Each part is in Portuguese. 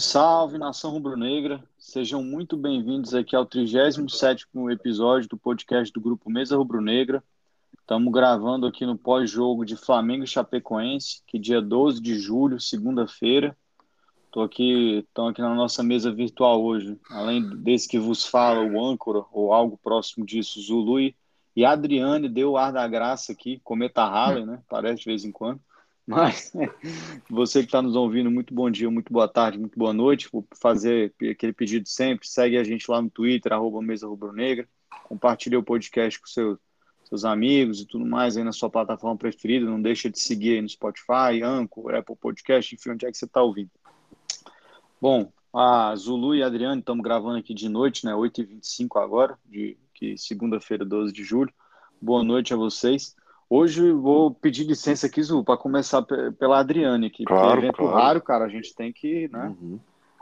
Salve, salve, nação rubro-negra. Sejam muito bem-vindos aqui ao 37º episódio do podcast do Grupo Mesa Rubro-Negra. Estamos gravando aqui no pós-jogo de Flamengo e Chapecoense, que dia 12 de julho, segunda-feira. Estou aqui, estão aqui na nossa mesa virtual hoje, além desse que vos fala, o âncora, ou algo próximo disso, Zulu e Adriane deu o ar da graça aqui, cometa Halley, né? Parece de vez em quando. Mas você que está nos ouvindo, muito bom dia, muito boa tarde, muito boa noite. Vou fazer aquele pedido sempre. Segue a gente lá no Twitter, arroba Mesa Rubro Negra. Compartilhe o podcast com seus, seus amigos e tudo mais aí na sua plataforma preferida. Não deixa de seguir aí no Spotify, Anchor, Apple Podcast, enfim, onde é que você está ouvindo. Bom, a Zulu e a Adriane estamos gravando aqui de noite, né? 8h25 agora, de segunda-feira, 12 de julho. Boa noite a vocês. Hoje vou pedir licença aqui, Zu, para começar pela Adriane aqui. Claro, evento claro. raro, cara, a gente tem que, né? Uhum.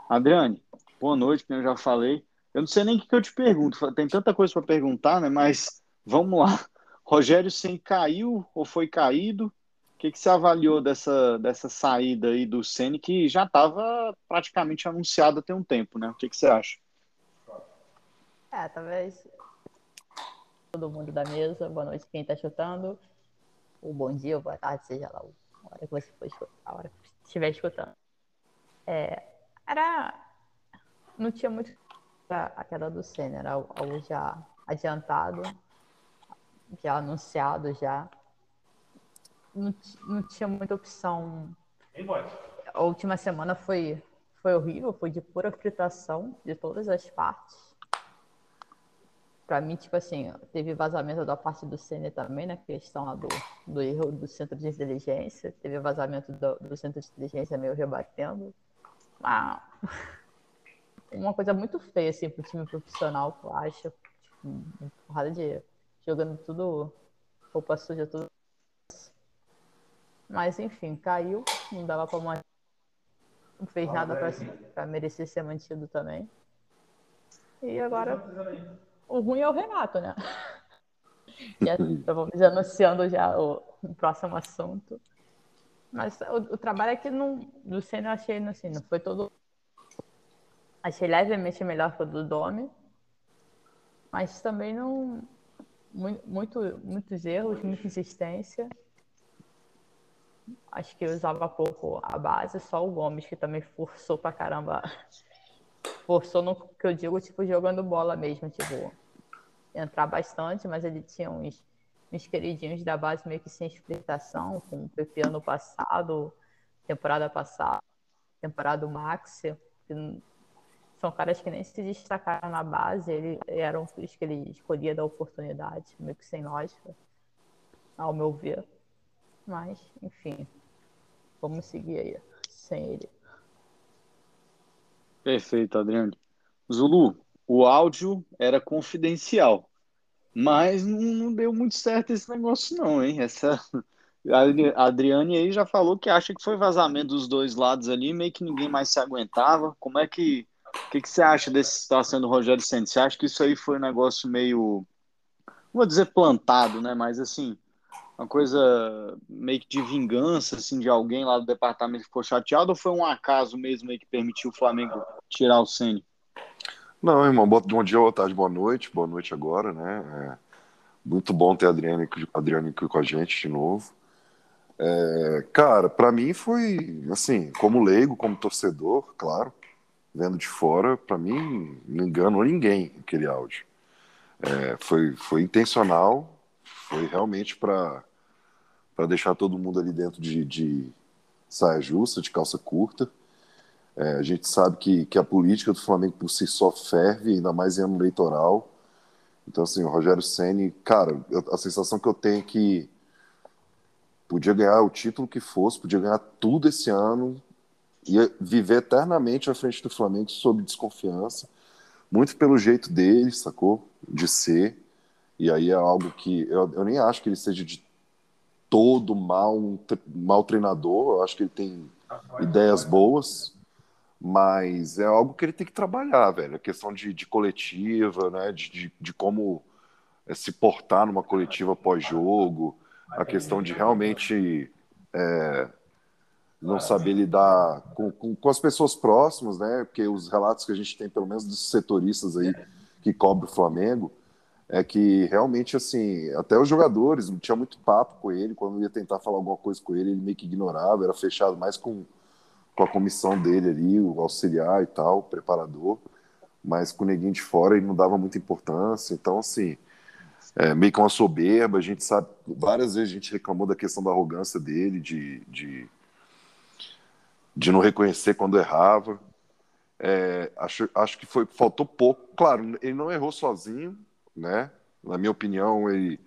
Adriane, boa noite, como eu já falei. Eu não sei nem o que, que eu te pergunto, tem tanta coisa para perguntar, né? Mas vamos lá. Rogério Sen caiu ou foi caído? O que, que você avaliou dessa, dessa saída aí do Ceni que já estava praticamente anunciada tem um tempo, né? O que, que você acha? É, talvez todo mundo da mesa, boa noite quem está chutando ou bom dia, ou boa tarde, seja lá a hora que você for escutar, a hora que estiver escutando. É, era. Não tinha muito a queda do Senna, era algo já adiantado, já anunciado já. Não, não tinha muita opção. A última semana foi, foi horrível, foi de pura fritação de todas as partes para mim, tipo assim, teve vazamento da parte do CN também, na né? questão lá do, do erro do centro de inteligência, teve vazamento do, do centro de inteligência meio rebatendo. Mas uma coisa muito feia, assim, pro time profissional, eu acho. Tipo, uma porrada de. jogando tudo, roupa suja, tudo. Mas, enfim, caiu, não dava pra manter. Não fez nada para merecer ser mantido também. E agora o ruim é o Renato, né? Já estamos anunciando já o, o, próximo assunto. Mas o, o trabalho aqui no, do Senna eu achei assim, não foi todo. Achei levemente melhor que o do Domi. Mas também não. Muito, muitos erros, muita insistência. Acho que usava pouco a base, só o Gomes, que também forçou pra caramba forçou no que eu digo, tipo, jogando bola mesmo, tipo, entrar bastante, mas ele tinha uns, uns queridinhos da base meio que sem explicação, com o PP ano passado, temporada passada, temporada Max, são caras que nem se destacaram na base, ele, eram os que ele escolhia da oportunidade, meio que sem lógica, ao meu ver. Mas, enfim, vamos seguir aí, sem ele. Perfeito, Adriano. Zulu, o áudio era confidencial, mas não, deu muito certo esse negócio não, hein? Essa a Adriane aí já falou que acha que foi vazamento dos dois lados ali, meio que ninguém mais se aguentava. Como é que o que, que você acha dessa situação do Rogério Santos? Você acha que isso aí foi um negócio meio, vou dizer plantado, né? Mas assim, uma coisa meio que de vingança, assim, de alguém lá do departamento que ficou chateado, ou foi um acaso mesmo aí que permitiu o Flamengo tirar o Ceni? Não, irmão, bom dia, boa tarde, boa noite, boa noite agora, né? É muito bom ter a Adriane, Adriane aqui com a gente de novo. É, cara, para mim foi assim, como leigo, como torcedor, claro, vendo de fora, para mim não enganou ninguém aquele áudio. É, foi, foi intencional, foi realmente para deixar todo mundo ali dentro de, de saia justa, de calça curta. É, a gente sabe que, que a política do Flamengo por si só ferve, ainda mais em ano eleitoral. Então, assim, o Rogério Ceni, cara, eu, a sensação que eu tenho é que podia ganhar o título que fosse, podia ganhar tudo esse ano, ia viver eternamente à frente do Flamengo sob desconfiança, muito pelo jeito dele, sacou? De ser. E aí é algo que eu, eu nem acho que ele seja de todo mal, mal treinador. Eu acho que ele tem ideias boas, mas é algo que ele tem que trabalhar, velho. A questão de, de coletiva, né? De, de, de como é, se portar numa coletiva pós-jogo, a questão de realmente é, não saber lidar com, com, com, as pessoas próximas, né? Porque os relatos que a gente tem, pelo menos dos setoristas aí que cobrem o Flamengo, é que realmente, assim, até os jogadores, não tinha muito papo com ele, quando ia tentar falar alguma coisa com ele, ele meio que ignorava, era fechado mais com, com a comissão dele ali, o auxiliar e tal, o preparador, mas com o neguinho de fora ele não dava muita importância, então, assim, é, meio que uma soberba, a gente sabe, várias vezes a gente reclamou da questão da arrogância dele, de, de de não reconhecer quando errava. É, acho, acho que foi faltou pouco. Claro, ele não errou sozinho, né? Na minha opinião, ele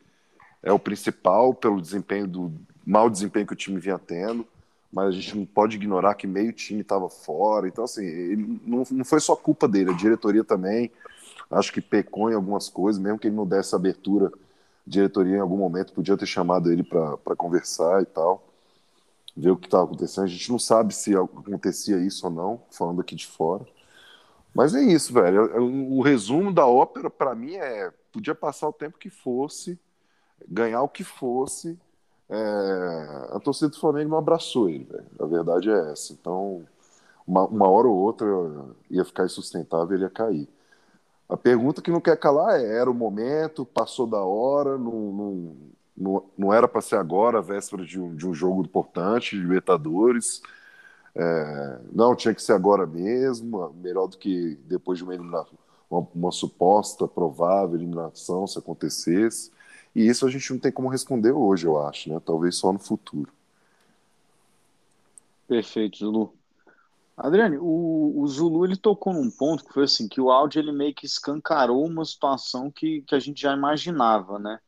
é o principal pelo desempenho do mau desempenho que o time vinha tendo, mas a gente não pode ignorar que meio time estava fora. Então, assim, ele, não, não foi só culpa dele, a diretoria também. Acho que pecou em algumas coisas, mesmo que ele não desse abertura. A diretoria, em algum momento, podia ter chamado ele para conversar e tal ver o que estava acontecendo. A gente não sabe se acontecia isso ou não, falando aqui de fora. Mas é isso, velho. O resumo da ópera, para mim, é: podia passar o tempo que fosse, ganhar o que fosse. É... a torcida do Flamengo não abraçou ele. A verdade é essa. Então, uma, uma hora ou outra ia ficar insustentável, ele ia cair. A pergunta que não quer calar é: era o momento, passou da hora, não, não, não, não era para ser agora, a véspera de um, de um jogo importante, de Libertadores. É, não, tinha que ser agora mesmo, melhor do que depois de uma uma, uma, suposta, provável eliminação, se acontecesse. E isso a gente não tem como responder hoje, eu acho, né? Talvez só no futuro. Perfeito, Zulu. Adriane, o, o, Zulu ele tocou num ponto que foi assim, que o áudio ele meio que escancarou uma situação que, que a gente já imaginava, né?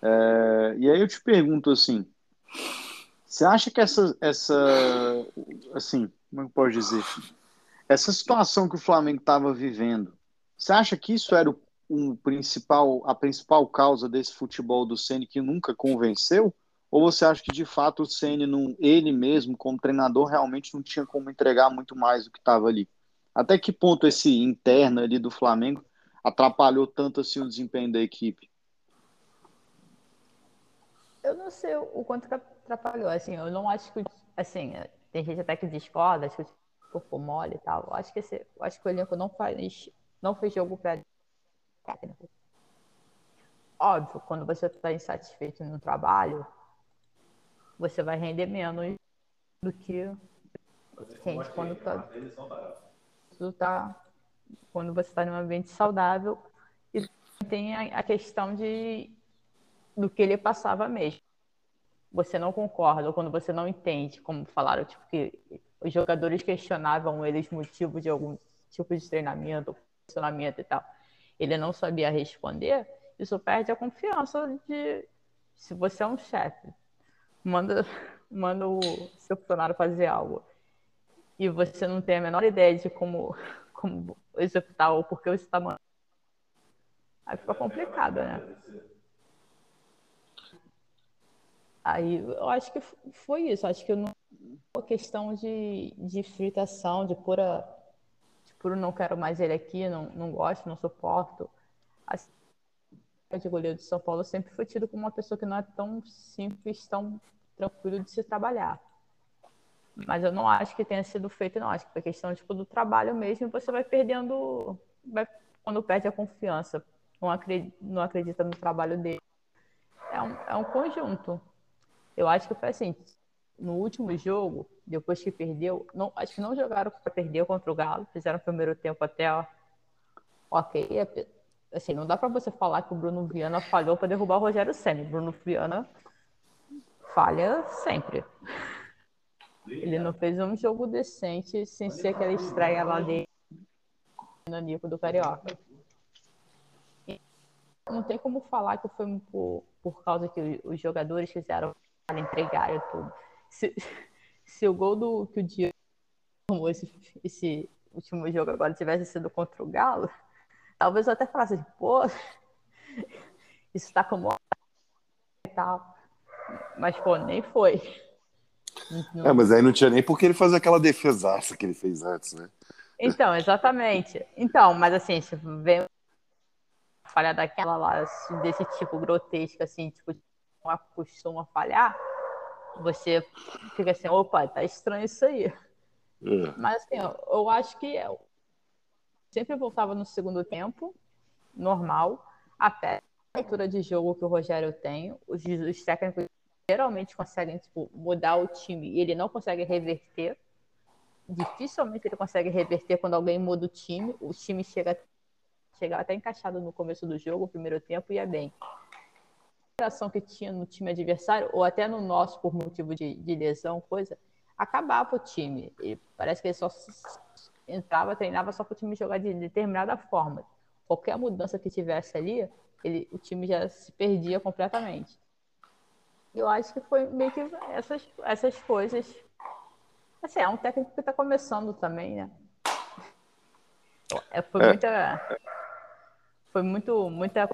É, e aí eu te pergunto assim, você acha que essa, essa, assim, como é que pode dizer, essa situação que o Flamengo estava vivendo, você acha que isso era o, um principal, a principal causa desse futebol do Ceni que nunca convenceu? Ou você acha que de fato o Ceni, ele mesmo, como treinador, realmente não tinha como entregar muito mais do que estava ali? Até que ponto esse interno ali do Flamengo atrapalhou tanto assim o desempenho da equipe? Eu não sei o quanto que atrapalhou, assim, eu não acho que, assim, tem gente até que discorda, acho que o corpo mole e tal. Eu acho que esse, acho que o elenco não faz, não fez jogo para técnico. Óbvio, quando você está insatisfeito no trabalho, você vai render menos do que quando tá, tá quando você está em um ambiente saudável e tem a, a questão de do que ele passava mesmo. Você não concorda, ou quando você não entende, como falaram, tipo, que os jogadores questionavam eles motivos de algum tipo de treinamento, funcionamento e tal. Ele não sabia responder, isso perde a confiança de se você é um chefe, manda, manda o seu funcionário fazer algo e você não tem a menor ideia de como, como executar ou por que você está mandando. Aí fica complicado, né? Aí eu acho que foi isso. Acho que não a questão de, de fritação, de pura, puro não quero mais ele aqui, não, não gosto, não suporto. Assim, de goleiro de São Paulo sempre foi tido como uma pessoa que não é tão simples, tão tranquilo de se trabalhar. Mas eu não acho que tenha sido feito, não. Acho que foi questão tipo, do trabalho mesmo, você vai perdendo. Vai, quando perde a confiança, não acredita, não acredita no trabalho dele. É um, é um conjunto. Eu acho que foi assim, no último jogo, depois que perdeu, não, acho que não jogaram para perder contra o Galo, fizeram o primeiro tempo até ó, ok. É, assim, não dá para você falar que o Bruno Viana falhou para derrubar o Rogério Senna. Bruno Viana falha sempre. Ele não fez um jogo decente sem ser aquela estreia lá dele no Nico do Carioca. Não tem como falar que foi por, por causa que os jogadores fizeram entregaram tudo. Se, se o gol do que o Diego tomou esse, esse último jogo agora tivesse sido contra o Galo, talvez eu até falasse assim, pô, isso tá como e tal. Mas, pô, nem foi. Não... É, mas aí não tinha nem porque ele fazer aquela defesaça que ele fez antes, né? Então, exatamente. Então, mas assim, se vem falha daquela lá, desse tipo grotesca, assim, tipo, costuma falhar, você fica assim, opa, tá estranho isso aí. É. Mas assim, eu acho que eu sempre voltava no segundo tempo, normal, até a leitura de jogo que o Rogério tem, os, os técnicos geralmente conseguem tipo, mudar o time e ele não consegue reverter. Dificilmente ele consegue reverter quando alguém muda o time. O time chega, chega até encaixado no começo do jogo, o primeiro tempo, ia bem. A ação que tinha no time adversário, ou até no nosso, por motivo de, de lesão, coisa, acabava o time. E parece que ele só entrava, treinava só para o time jogar de determinada forma. Qualquer mudança que tivesse ali, ele, o time já se perdia completamente. Eu acho que foi meio que essas, essas coisas. Assim, é um técnico que está começando também, né? É, foi é. muita. Foi muito, muita,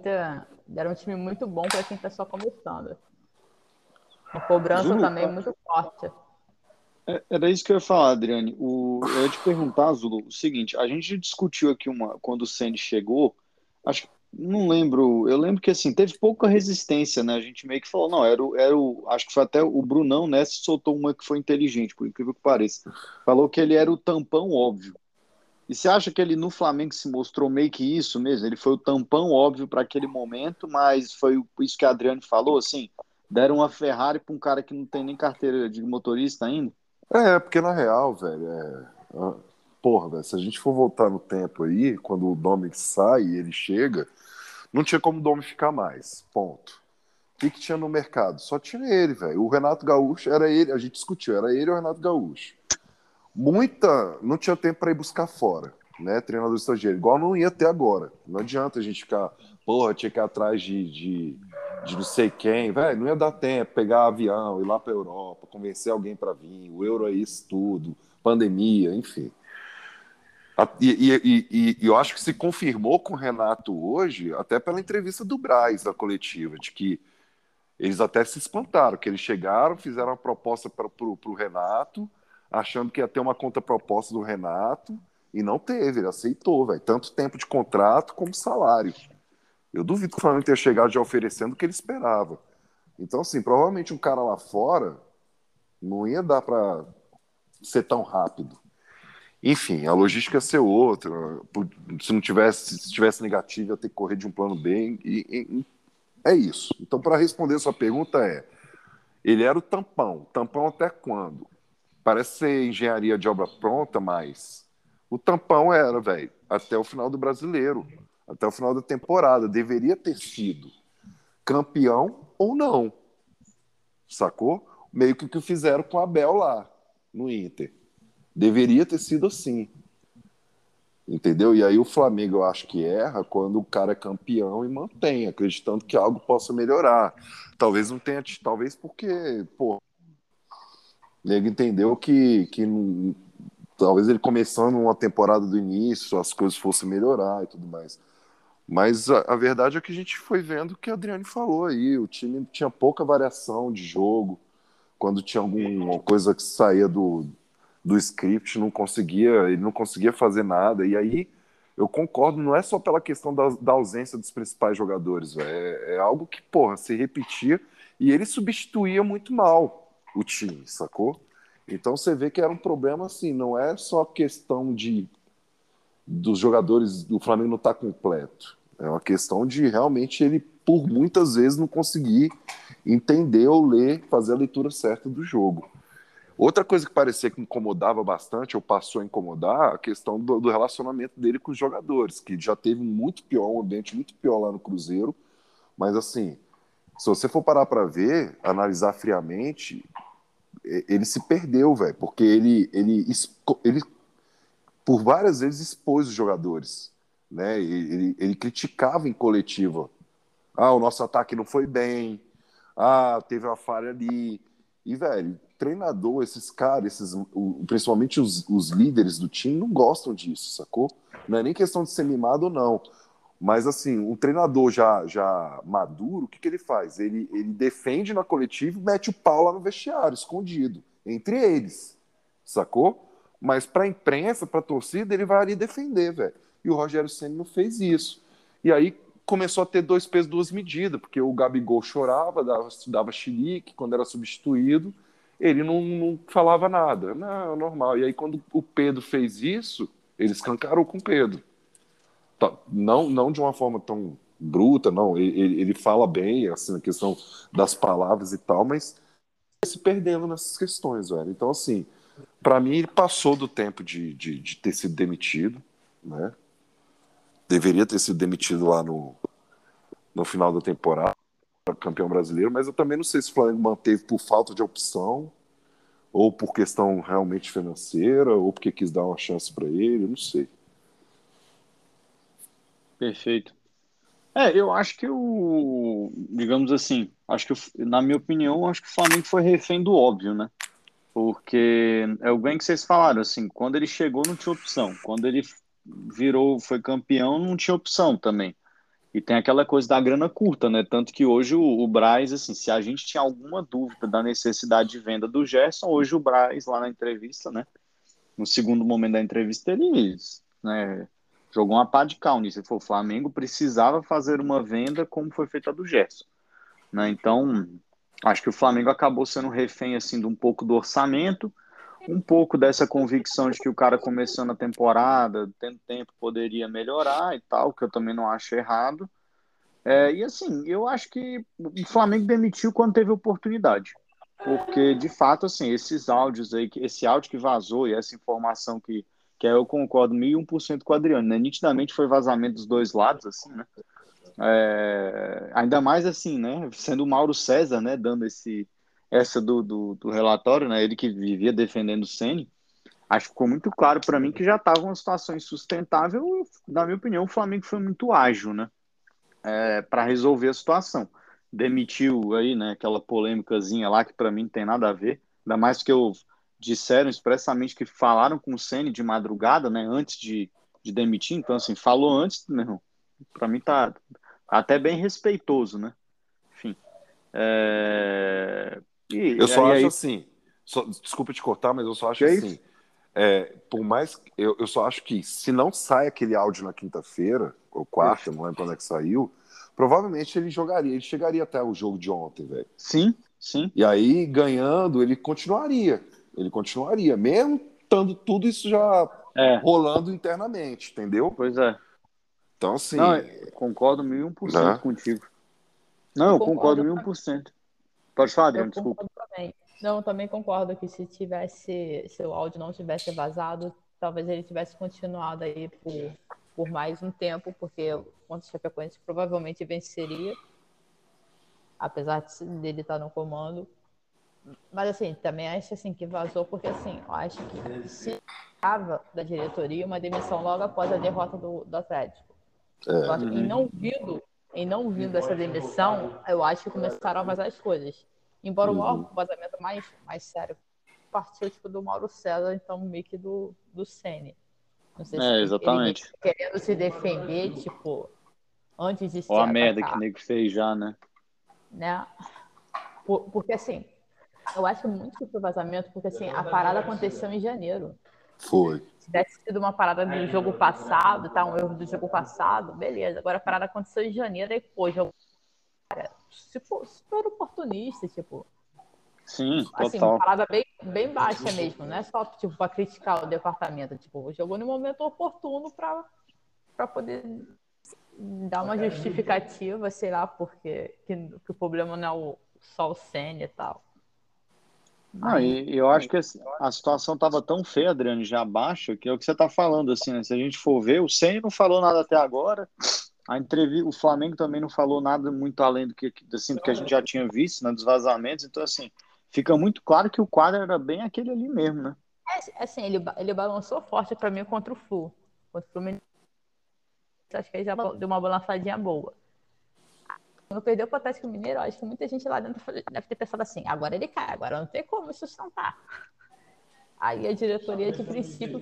muita. Era um time muito bom para quem está só começando. A cobrança também é muito forte. É, era isso que eu ia falar, Adriane. O, eu ia te perguntar, Zulu, o seguinte: a gente discutiu aqui uma quando o Sandy chegou. Acho que não lembro, eu lembro que assim, teve pouca resistência, né? A gente meio que falou, não, era o, era o acho que foi até o Brunão, né? Soltou uma que foi inteligente, por incrível que pareça. Falou que ele era o tampão óbvio. E você acha que ele no Flamengo se mostrou meio que isso mesmo? Ele foi o tampão óbvio para aquele momento, mas foi isso que a Adriane falou, assim, deram uma Ferrari para um cara que não tem nem carteira de motorista ainda? É, porque na real, velho, é porra, velho, se a gente for voltar no tempo aí, quando o Dominic sai e ele chega, não tinha como o Dom ficar mais. Ponto. O que, que tinha no mercado? Só tinha ele, velho. O Renato Gaúcho era ele, a gente discutiu, era ele e o Renato Gaúcho. Muita. Não tinha tempo para ir buscar fora, né? Treinador estrangeiro. Igual não ia ter agora. Não adianta a gente ficar, porra, tinha que ir atrás de, de, de não sei quem, velho. Não ia dar tempo, pegar avião, ir lá para Europa, convencer alguém para vir. O euro é isso tudo, pandemia, enfim. E, e, e, e, eu acho que se confirmou com o Renato hoje, até pela entrevista do Braz, da coletiva, de que eles até se espantaram, que eles chegaram, fizeram uma proposta para o Renato, achando que ia ter uma contraproposta do Renato, e não teve, ele aceitou, velho. Tanto tempo de contrato como salário. Eu duvido que o Flamengo tenha chegado já oferecendo o que ele esperava. Então, assim, provavelmente um cara lá fora não ia dar para ser tão rápido. Enfim, a logística ia ser outra. Se não tivesse, se tivesse negativo, ia ter que correr de um plano B. E, e é isso. Então, para responder sua pergunta é, ele era o tampão. Tampão até quando? Parece ser engenharia de obra pronta, mas o tampão era, velho, até o final do brasileiro, até o final da temporada. Deveria ter sido campeão ou não. Sacou? Meio que o que fizeram com o Abel lá, no Inter. Deveria ter sido assim. Entendeu? E aí o Flamengo eu acho que erra quando o cara é campeão e mantém, acreditando que algo possa melhorar. Talvez não tenha, talvez porque, pô, nego entendeu que, que talvez ele começando uma temporada do início, as coisas fossem melhorar e tudo mais. Mas a, a verdade é que a gente foi vendo o que a Adriane falou aí, o time tinha pouca variação de jogo, quando tinha alguma coisa que saía do, do script, não conseguia, ele não conseguia fazer nada. E aí eu concordo, não é só pela questão da, da ausência dos principais jogadores, é, é, algo que, porra, se repetia e ele substituía muito mal o time, sacou? Então você vê que era um problema assim, não é só questão de dos jogadores do Flamengo não estar tá completo. É uma questão de realmente ele, por muitas vezes, não conseguir entender ou ler, fazer a leitura certa do jogo. Outra coisa que parecia que incomodava bastante, ou passou a incomodar, a questão do, do, relacionamento dele com os jogadores, que já teve muito pior, um ambiente muito pior lá no Cruzeiro. Mas assim, se você for parar para ver, analisar friamente, ele se perdeu, velho, porque ele, ele, ele por várias vezes expôs os jogadores, né? Ele, ele criticava em coletiva. Ah, o nosso ataque não foi bem. Ah, teve uma falha ali. E, velho, treinador, esses caras, esses, principalmente os, os líderes do time, não gostam disso, sacou? Não é nem questão de ser mimado ou não. Mas, assim, um treinador já, já maduro, o que, que ele faz? Ele, ele defende na coletiva e mete o pau lá no vestiário, escondido, entre eles, sacou? Mas para a imprensa, para a torcida, ele vai ali defender, velho. E o Rogério Senna não fez isso. E aí começou a ter dois pesos, duas medidas, porque o Gabigol chorava, dava, dava xilique, quando era substituído, ele não, não falava nada. Não, normal. E aí, quando o Pedro fez isso, ele escancarou com o Pedro. Tá, não, não de uma forma tão bruta, não. Ele, ele fala bem, assim, a questão das palavras e tal, mas se perdendo nessas questões, velho. Então, assim, para mim, ele passou do tempo de, de, de, ter sido demitido, né? Deveria ter sido demitido lá no, no final da temporada campeão brasileiro, mas eu também não sei se o Flamengo manteve por falta de opção, ou por questão realmente financeira, ou porque quis dar uma chance para ele, eu não sei. Perfeito. É, eu acho que o, digamos assim, acho que na minha opinião, acho que o Flamengo foi refém do óbvio, né? Porque é o bem que vocês falaram, assim, quando ele chegou não tinha opção, quando ele virou, foi campeão, não tinha opção também. E tem aquela coisa da grana curta, né? Tanto que hoje o, o Braz, assim, se a gente tinha alguma dúvida da necessidade de venda do Gerson, hoje o Braz, lá na entrevista, né? No segundo momento da entrevista, ele né, jogou uma pá de cal nisso. Falou, o Flamengo precisava fazer uma venda como foi feita a do Gerson. Né? Então, acho que o Flamengo acabou sendo refém, assim, de um pouco do orçamento, um pouco dessa convicção de que o cara começando a temporada, tendo tempo, poderia melhorar e tal, que eu também não acho errado. É, e assim, eu acho que o Flamengo demitiu quando teve oportunidade. Porque, de fato, assim, esses áudios aí, esse áudio que vazou e essa informação que, que eu concordo mil e um por cento com o Adriano, né? Nitidamente foi vazamento dos dois lados, assim, né? É, ainda mais assim, né? Sendo o Mauro César, né? Dando esse, essa do, do, do, relatório, né? Ele que vivia defendendo o Ceni, acho que ficou muito claro para mim que já estava uma situação insustentável. Na minha opinião, o Flamengo foi muito ágil, né? É, para resolver a situação. Demitiu aí, né? Aquela polêmicazinha lá que para mim não tem nada a ver. Ainda mais que eu disseram expressamente que falaram com o Ceni de madrugada, né? Antes de, de demitir. Então, assim, falou antes, meu Para mim tá, até bem respeitoso, né? Enfim. É... E, eu só acho aí... assim, só, desculpa te cortar, mas eu só acho que assim, é, por mais eu, eu só acho que se não sai aquele áudio na quinta-feira, ou quarta, não lembro quando é que saiu, provavelmente ele jogaria, ele chegaria até o jogo de ontem, velho. Sim, sim. E aí, ganhando, ele continuaria. Ele continuaria, mesmo estando tudo isso já é. rolando internamente, entendeu? Pois é. Então, assim. Não, concordo mil um por cento né? contigo. Não, eu concordo mil um por cento. Pode falar, Adriano, desculpa. Também. Não, também concordo que se tivesse, se o áudio não tivesse vazado, talvez ele tivesse continuado aí por, por mais um tempo, porque contra o Chapecoense provavelmente venceria, apesar dele estar no comando. Mas assim, também acho assim que vazou, porque assim, eu acho que se estava da diretoria uma demissão logo após a derrota do, do Atlético. É. E não vindo, em não vindo essa demissão, eu acho que começaram a vazar as coisas. Embora uhum. o vazamento mais, mais sério partiu tipo, do Mauro César, então meio que do, do Sene. Não sei é, se exatamente. querendo se defender, tipo, antes de ser. Olha a merda que o nego fez já, né? Né? Por, porque assim, eu acho muito que foi vazamento, porque assim, a parada aconteceu em janeiro. Foi. Se tivesse sido uma parada do jogo passado, tá? Um erro do jogo passado, beleza. Agora a parada aconteceu em janeiro e, pô, jogo cara, tipo, super oportunista, tipo. Sim, assim, total. uma parada bem, bem baixa mesmo, não é só tipo para criticar o departamento, tipo, jogou no momento oportuno para para poder dar uma justificativa, sei lá, porque que, que o problema não é o, só o Senna e tal. Não, e eu acho que a situação estava tão feia, Adriano, já abaixo, que é o que você está falando, assim, né? Se a gente for ver, o Senna não falou nada até agora, a entrevista, o Flamengo também não falou nada muito além do que, assim, do que a gente já tinha visto, né, dos vazamentos. Então, assim, fica muito claro que o quadro era bem aquele ali mesmo, né? É, assim, ele, ele balançou forte para mim contra o Flu. Contra o Fluminense. Acho que ele já deu uma balançadinha boa. Quando perdeu o Atlético Mineiro, acho que muita gente lá dentro deve ter pensado assim, agora ele cai, agora não tem como sustentar. Aí a diretoria, de princípio,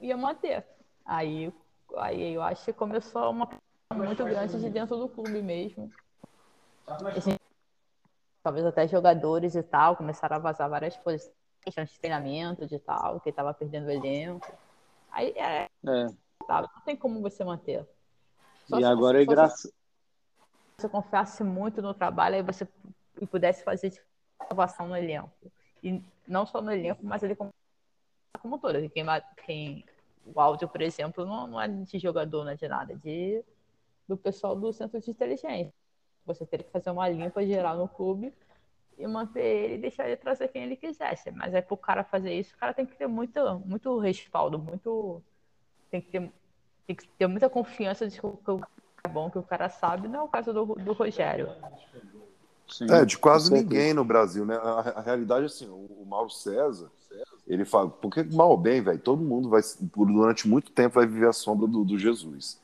ia manter. Aí, aí eu acho que começou uma muito grande de dentro do clube mesmo. Assim, talvez até jogadores e tal começaram a vazar várias coisas, questões de treinamento de tal, que estava perdendo o elenco. Aí é, é. Não tem como você manter. Só e agora é graça. Você confiasse muito no trabalho e você pudesse fazer tipo, inovação no elenco. E não só no elenco, mas ele como, como todo. Quem, quem, o áudio, por exemplo, não, não é de jogador, não é de nada, é de, do pessoal do centro de inteligência. Você teria que fazer uma limpa geral no clube e manter ele e deixar ele trazer quem ele quisesse. Mas é para o cara fazer isso, o cara tem que ter muito, muito respaldo, muito. Tem que ter, tem que ter muita confiança de que o bom, que o cara sabe, não é o caso do, do Rogério. Sim, é, de quase ninguém no Brasil, né? A, a realidade é assim, o, o, Mauro César, ele fala, porque mal ou bem, velho, todo mundo vai, durante muito tempo, vai viver a sombra do, do, Jesus.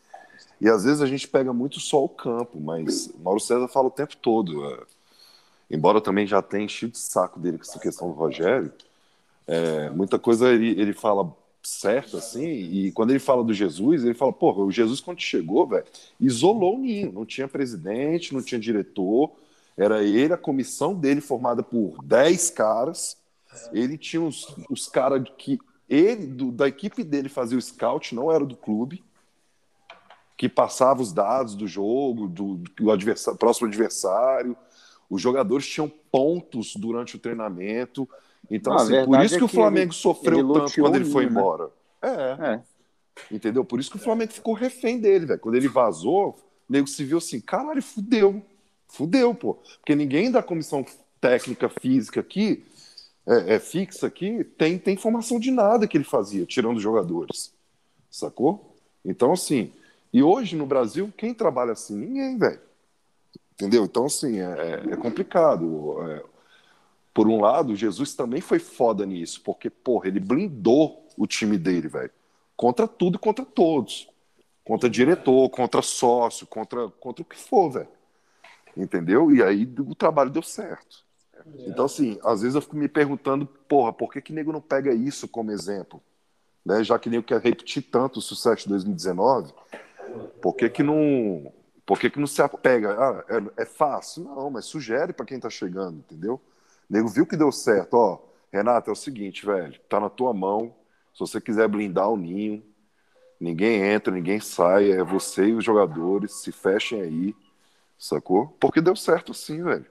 E às vezes a gente pega muito só o campo, mas o Mauro César fala o tempo todo. É, embora também já tenha enchido de saco dele com essa questão do Rogério, é, muita coisa ele, ele fala certo, assim, e quando ele fala do Jesus, ele fala, porra, o Jesus quando chegou, velho, isolou o ninho, não tinha presidente, não tinha diretor, era ele, a comissão dele formada por 10 caras, ele tinha os, os caras que ele, do, da equipe dele fazia o scout, não era do clube, que passava os dados do jogo, do, do adversário, próximo adversário, os jogadores tinham pontos durante o treinamento, então, não, assim, por isso é que, o Flamengo ele, sofreu ele tanto quando ele foi né? embora. É. é. Entendeu? Por isso que o Flamengo ficou refém dele, velho. Quando ele vazou, o nego se viu assim, caralho, fudeu. Fudeu, pô. Porque ninguém da comissão técnica física aqui, é, é, fixa aqui, tem, tem informação de nada que ele fazia, tirando os jogadores. Sacou? Então, assim, e hoje no Brasil, quem trabalha assim? Ninguém, velho. Entendeu? Então, assim, é, é complicado. É, por um lado, Jesus também foi foda nisso, porque, porra, ele blindou o time dele, velho. Contra tudo e contra todos. Contra diretor, contra sócio, contra, contra o que for, velho. Entendeu? E aí o trabalho deu certo. Então, assim, às vezes eu fico me perguntando, porra, por que que nego não pega isso como exemplo? Né? Já que nego quer repetir tanto o sucesso de 2019, por que que não, por que que não se apega? Ah, é, é fácil? Não, mas sugere para quem tá chegando, entendeu? O nego viu que deu certo. Ó, Renato, é o seguinte, velho, tá na tua mão. Se você quiser blindar o ninho, ninguém entra, ninguém sai, é você e os jogadores, se fechem aí, sacou? Porque deu certo sim, velho.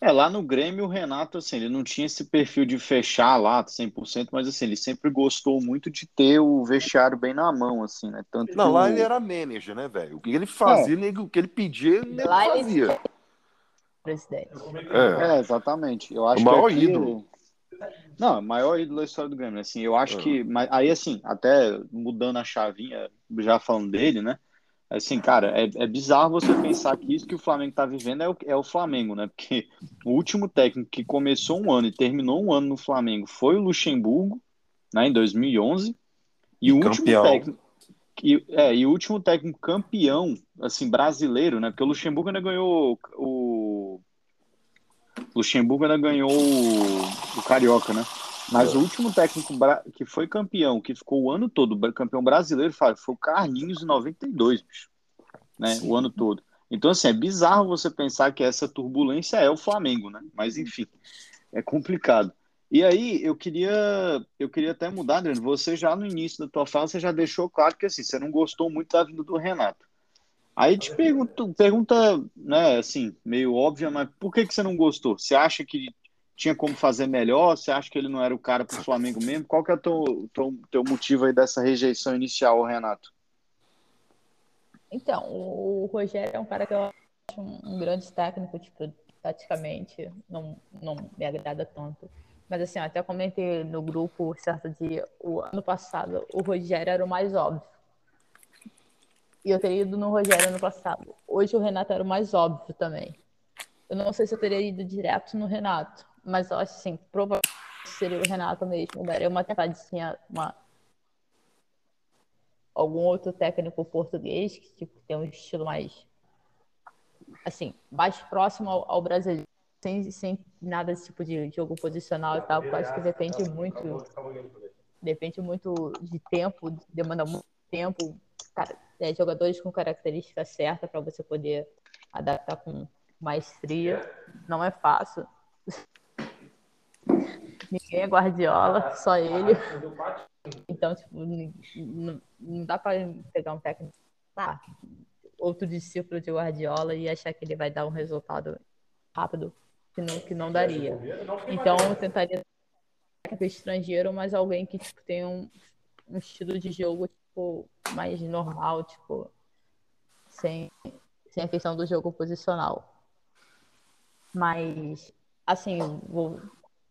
É, lá no Grêmio, o Renato, assim, ele não tinha esse perfil de fechar lá 100%, mas, assim, ele sempre gostou muito de ter o vestiário bem na mão, assim, né? Tanto não, lá o... ele era manager, né, velho? O que ele fazia, é. o que ele pedia, ele lá fazia. Ele presidente. É. é, exatamente. Eu acho o maior que aqui... ídolo. Não, maior ídolo da história do Grêmio. Assim, eu acho é. que. Mas, aí, assim, até mudando a chavinha, já falando dele, né? Assim, cara, é, é bizarro você pensar que isso que o Flamengo tá vivendo é o, é o Flamengo, né? Porque o último técnico que começou um ano e terminou um ano no Flamengo foi o Luxemburgo, né, em 2011. E, e o último técnico. E, é, e o último técnico campeão, assim, brasileiro, né? Porque o Luxemburgo ainda ganhou o. Luxemburgo ainda ganhou o, o Carioca, né? Mas é. o último técnico que foi campeão, que ficou o ano todo campeão brasileiro, foi o Carlinhos em 92, bicho. Né? Sim. O ano todo. Então, assim, é bizarro você pensar que essa turbulência é o Flamengo, né? Mas, enfim, é complicado. E aí, eu queria, eu queria até mudar, Adriano. Você já no início da tua fala, você já deixou claro que assim, você não gostou muito da vinda do Renato. Aí te pergunto, pergunta, né, assim, meio óbvia, mas por que, que você não gostou? Você acha que tinha como fazer melhor? Você acha que ele não era o cara para o Flamengo mesmo? Qual que é o teu, teu, teu motivo aí dessa rejeição inicial, Renato? Então, o Rogério é um cara que eu acho um, grande técnico, tipo, taticamente, não, não me agrada tanto. Mas assim, até comentei no grupo certo dia, o ano passado, o Rogério era o mais óbvio. E eu teria ido no Rogério ano passado. Hoje o Renato era o mais óbvio também. Eu não sei se eu teria ido direto no Renato, mas eu acho assim, provavelmente seria o Renato mesmo. Daria uma tentadinha, uma algum outro técnico português que tipo, tem um estilo mais assim, mais próximo ao, ao brasileiro sem, sem nada desse tipo de jogo posicional e tal, eu acho que depende muito. Depende muito de tempo, demanda muito tempo. Cara, é, jogadores com característica certa para você poder adaptar com maestria. Não é fácil. Ninguém é Guardiola, só ele. Então, tipo, não, dá para pegar um técnico. Ah, outro discípulo de Guardiola e achar que ele vai dar um resultado rápido que não, que não daria. Então, eu tentaria estrangeiro, mas alguém que tipo, tem um, um estilo de jogo tipo, mais normal, tipo, sem, sem a questão do jogo posicional. Mas, assim, vou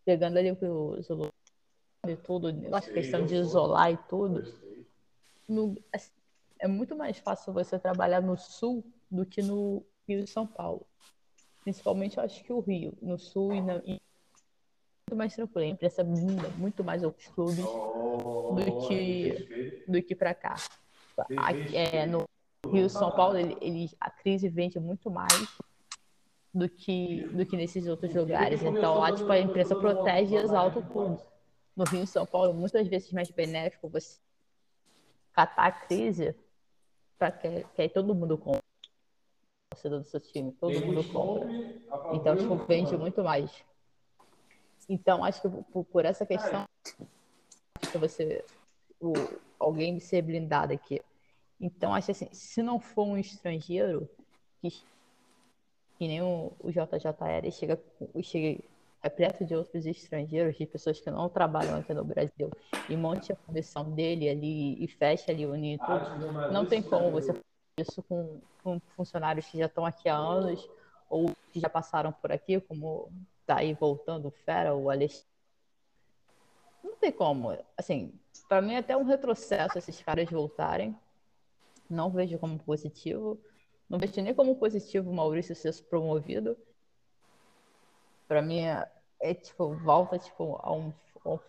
pegando ali o que o Zulu e tudo, a questão de isolar e tudo, no, assim, é muito mais fácil você trabalhar no sul do que no Rio e São Paulo. Principalmente, eu acho que o Rio, no sul e, na, e mais tranquilo. A imprensa blinda muito mais os clubes do que, do que para cá. Aqui, é, no Rio São Paulo, ele, ele, a crise vende muito mais do que, do que nesses outros lugares. Então, lá, tipo, a imprensa protege e exalta o clube. No Rio São Paulo, muitas vezes mais benéfico você catar a crise para que, que todo mundo compra. Torcedor do seu time, todo mundo compra. Então, tipo, vende muito mais. Então, acho que por, por essa questão, que você, o, alguém ser blindado aqui. Então, acho assim, se não for um estrangeiro, que, que nem o, o JJR chega, chega é perto de outros estrangeiros, de pessoas que não trabalham aqui no Brasil, e monte a condição dele ali e fecha ali o ninho tudo, não tem como você fazer isso com, com funcionários que já estão aqui há anos ou que já passaram por aqui, como tá aí voltando o Fera, o Alexandre. Não tem como. Assim, para mim é até um retrocesso esses caras voltarem. Não vejo como positivo. Não vejo nem como positivo o Maurício ser promovido. Para mim é, é, tipo, volta tipo, a um, a um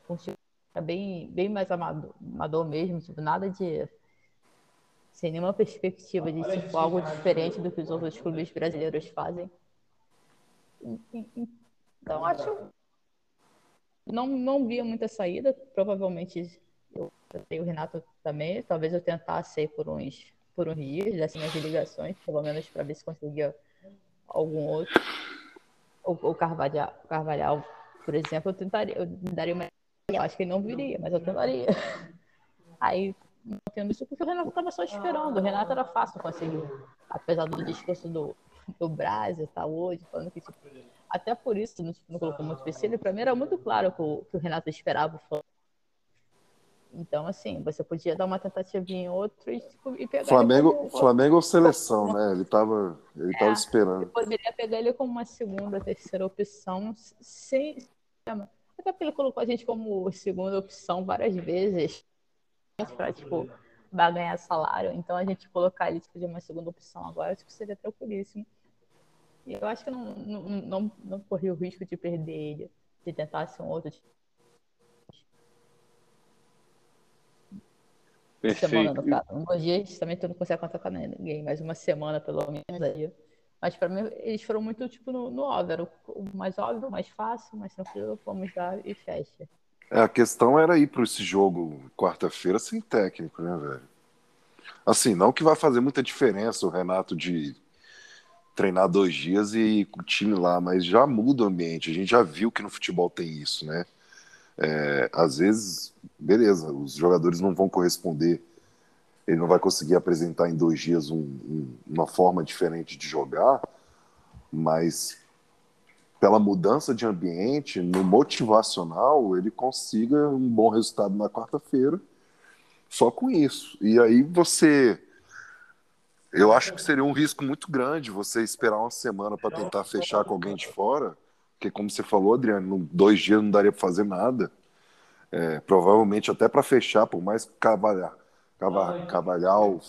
é bem, bem mais amador, amador mesmo, tipo, nada de sem nenhuma perspectiva de tipo, algo diferente do que os outros clubes brasileiros fazem. Então, acho. Não, não via muita saída. Provavelmente eu tenho o Renato também. Talvez eu tentasse ir por uns, por uns dias, dessas minhas ligações, pelo menos para ver se conseguia algum outro. O, o Carvalhal, Carvalhal, por exemplo, eu tentaria, eu daria uma. Eu acho que ele não viria, mas eu tentaria. Aí, não tendo isso, porque o Renato estava só esperando. O Renato era fácil conseguir. Apesar do discurso do, do Brasil, tá hoje, falando que tipo, até por isso, não, não colocou muito empecilho, para mim era muito claro que o, que o Renato esperava. Então, assim, você podia dar uma tentativa em outro e, tipo, e pegar Flamengo, como... Flamengo ou seleção, né? Ele estava ele é, tava esperando. poderia pegar ele como uma segunda, terceira opção, sem. Até porque ele colocou a gente como segunda opção várias vezes para, tipo, ganhar salário. Então, a gente colocar ele tipo, de uma segunda opção agora, acho que seria tranquilíssimo. Eu acho que não, não, não, não corri o risco de perder ele, de tentar ser um outro Perfeito. Semana, no caso. Um dias também tu não consegue contar com ninguém, mas uma semana pelo menos aí. Mas para mim, eles foram muito tipo no, no óbvio, o mais óbvio, mais fácil, mais tranquilo, vamos lá e fecha. É, a questão era ir para esse jogo quarta-feira sem técnico, né, velho? Assim, não que vai fazer muita diferença o Renato de treinar dois dias e o time lá, mas já muda o ambiente. A gente já viu que no futebol tem isso, né? É, às vezes, beleza, os jogadores não vão corresponder, ele não vai conseguir apresentar em dois dias um, um, uma forma diferente de jogar, mas pela mudança de ambiente, no motivacional, ele consiga um bom resultado na quarta-feira, só com isso. E aí você eu acho que seria um risco muito grande você esperar uma semana para tentar fechar com alguém de fora, porque, como você falou, Adriano, dois dias não daria para fazer nada. É, provavelmente, até para fechar, por mais que Cavalhar, Cavalhal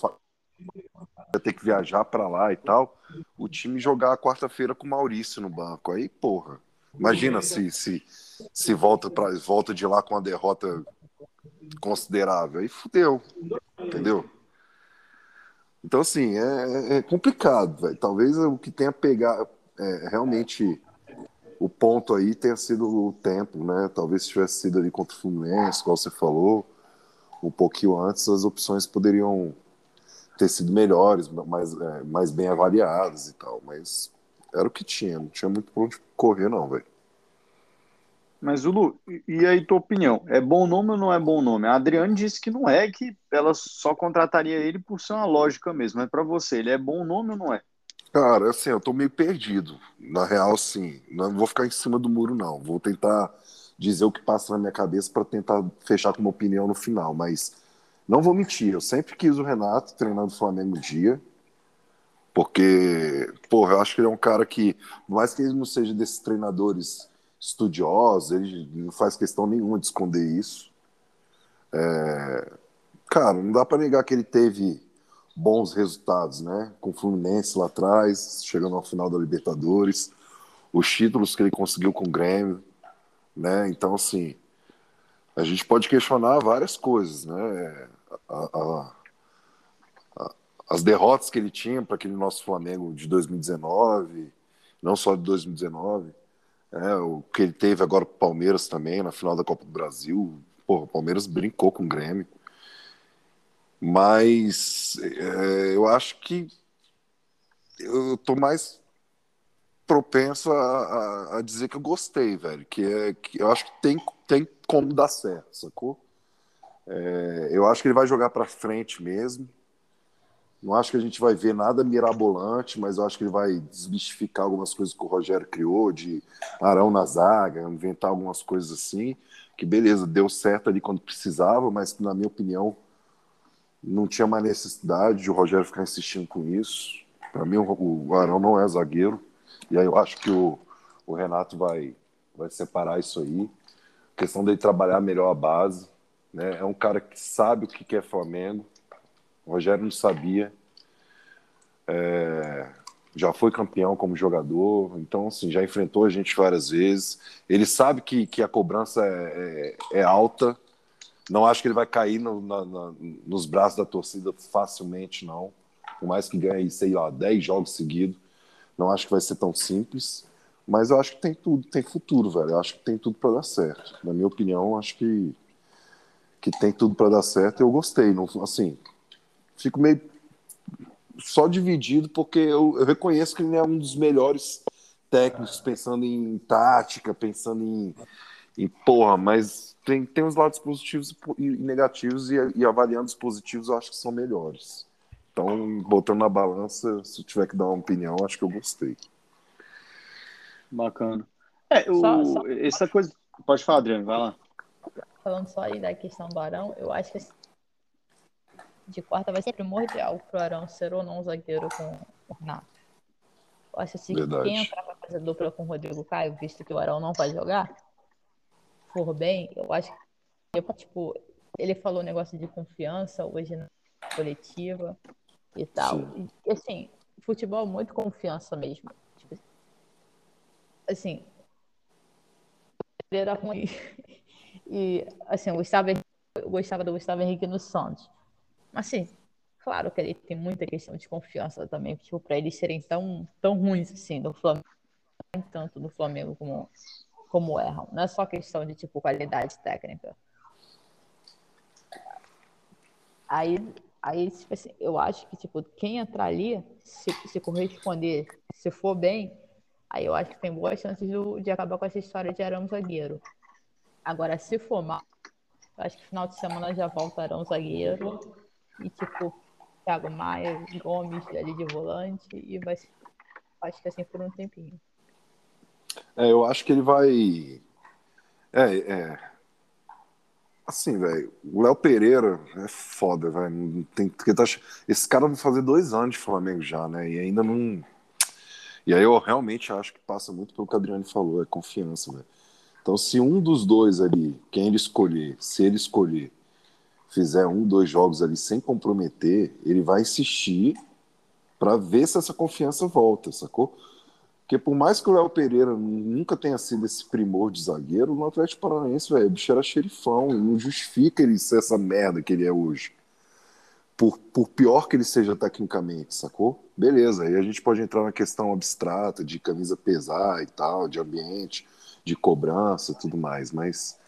vai ter que viajar para lá e tal, o time jogar a quarta-feira com o Maurício no banco. Aí, porra, imagina se, se, se volta, pra, volta de lá com uma derrota considerável. Aí fudeu, entendeu? Então, assim, é, é, é complicado, véio. Talvez o que tenha pegado é, realmente o ponto aí tenha sido o tempo, né? Talvez se tivesse sido ali contra o Fluminense, como você falou, um pouquinho antes, as opções poderiam ter sido melhores, mais, é, mais bem avaliadas e tal, mas era o que tinha, não tinha muito pra onde correr, não, velho. Mas, Lulu, e aí tua opinião? É bom nome ou não é bom nome? A Adriane disse que não é, que ela só contrataria ele por ser uma lógica mesmo. Mas para você, ele é bom nome ou não é? Cara, assim, eu tô meio perdido. Na real, sim. Não vou ficar em cima do muro, não. Vou tentar dizer o que passa na minha cabeça para tentar fechar com uma opinião no final. Mas não vou mentir, eu sempre quis o Renato treinando o Flamengo um dia. Porque, porra, eu acho que ele é um cara que, por mais que ele não seja desses treinadores estudiosos, ele não faz questão nenhuma de esconder isso. É... Cara, não dá para negar que ele teve bons resultados, né? Com o Fluminense lá atrás, chegando ao final da Libertadores, os títulos que ele conseguiu com o Grêmio, né? Então, assim, a gente pode questionar várias coisas, né? A, a, a, as derrotas que ele tinha para aquele nosso Flamengo de 2019, não só de 2019, é, o que ele teve agora com o Palmeiras também, na final da Copa do Brasil. Pô, o Palmeiras brincou com o Grêmio. Mas é, eu acho que eu tô mais propenso a, a, a, dizer que eu gostei, velho. Que é que eu acho que tem, tem como dar certo, sacou? É, eu acho que ele vai jogar para frente mesmo. Não acho que a gente vai ver nada mirabolante, mas eu acho que ele vai desmistificar algumas coisas que o Rogério criou, de Arão na zaga, inventar algumas coisas assim, que beleza, deu certo ali quando precisava, mas na minha opinião não tinha mais necessidade de o Rogério ficar insistindo com isso. Para mim, o Arão não é zagueiro, e aí eu acho que o, o Renato vai, vai separar isso aí. A questão dele trabalhar melhor a base. Né? É um cara que sabe o que é Flamengo, o Rogério não sabia. É, já foi campeão como jogador, então assim, já enfrentou a gente várias vezes. Ele sabe que, que a cobrança é, é, é alta. Não acho que ele vai cair no, na, na, nos braços da torcida facilmente, não. Por mais que ganhe, sei lá, 10 jogos seguidos. Não acho que vai ser tão simples. Mas eu acho que tem tudo, tem futuro, velho. Eu acho que tem tudo para dar certo. Na minha opinião, acho que, que tem tudo para dar certo. Eu gostei. Não, assim, fico meio só dividido porque eu, eu, reconheço que ele é um dos melhores técnicos pensando em tática, pensando em, em porra, mas tem, tem os lados positivos e negativos e, e avaliando os positivos eu acho que são melhores. Então, botando na balança, se eu tiver que dar uma opinião, acho que eu gostei. Bacana. É, o, só, só... essa coisa. Pode falar, Adriano, vai lá. Falando só aí da questão do Arão, eu acho que de quarta vai ser primordial pro Arão ser ou não zagueiro com o Renato. Eu acho assim que quem entrar pra fazer dupla com o Rodrigo Caio, visto que o Arão não vai jogar, for bem, eu acho que, tipo, ele falou negócio de confiança hoje na coletiva e tal. E, assim, futebol é muito confiança mesmo. Tipo, assim, era ruim. E, assim, eu gostava, eu gostava do Gustavo Henrique no Santos. Assim, claro que ele tem muita questão de confiança também, tipo, para eles serem tão, tão ruins assim no Flamengo, tanto no Flamengo como, como erram. Não é só questão de tipo qualidade técnica. Aí, aí tipo assim, eu acho que tipo, quem entrar ali, se, se corresponder, se for bem, aí eu acho que tem boas chances de, de acabar com essa história de Arão zagueiro. Agora, se for mal, eu acho que final de semana já voltarão zagueiro e tipo, Thiago Maia, Gomes ali de volante e vai acho que assim por um tempinho. É, eu acho que ele vai. É, é. Assim, velho, o Léo Pereira é foda, velho. Tem, tá... Esse cara vai fazer dois anos de Flamengo já, né? E ainda não. E aí eu realmente acho que passa muito pelo que o Adriano falou, é confiança, velho. Então, se um dos dois ali, quem ele escolher, se ele escolher, fizer um, dois jogos ali sem comprometer, ele vai insistir para ver se essa confiança volta, sacou? Porque por mais que o Léo Pereira nunca tenha sido esse primor de zagueiro, no Atlético Paranaense, velho, o bicho era xerifão, não justifica ele ser essa merda que ele é hoje. Por, por pior que ele seja tecnicamente, sacou? Beleza, aí a gente pode entrar na questão abstrata de camisa pesar e tal, de ambiente, de cobrança tudo mais, mas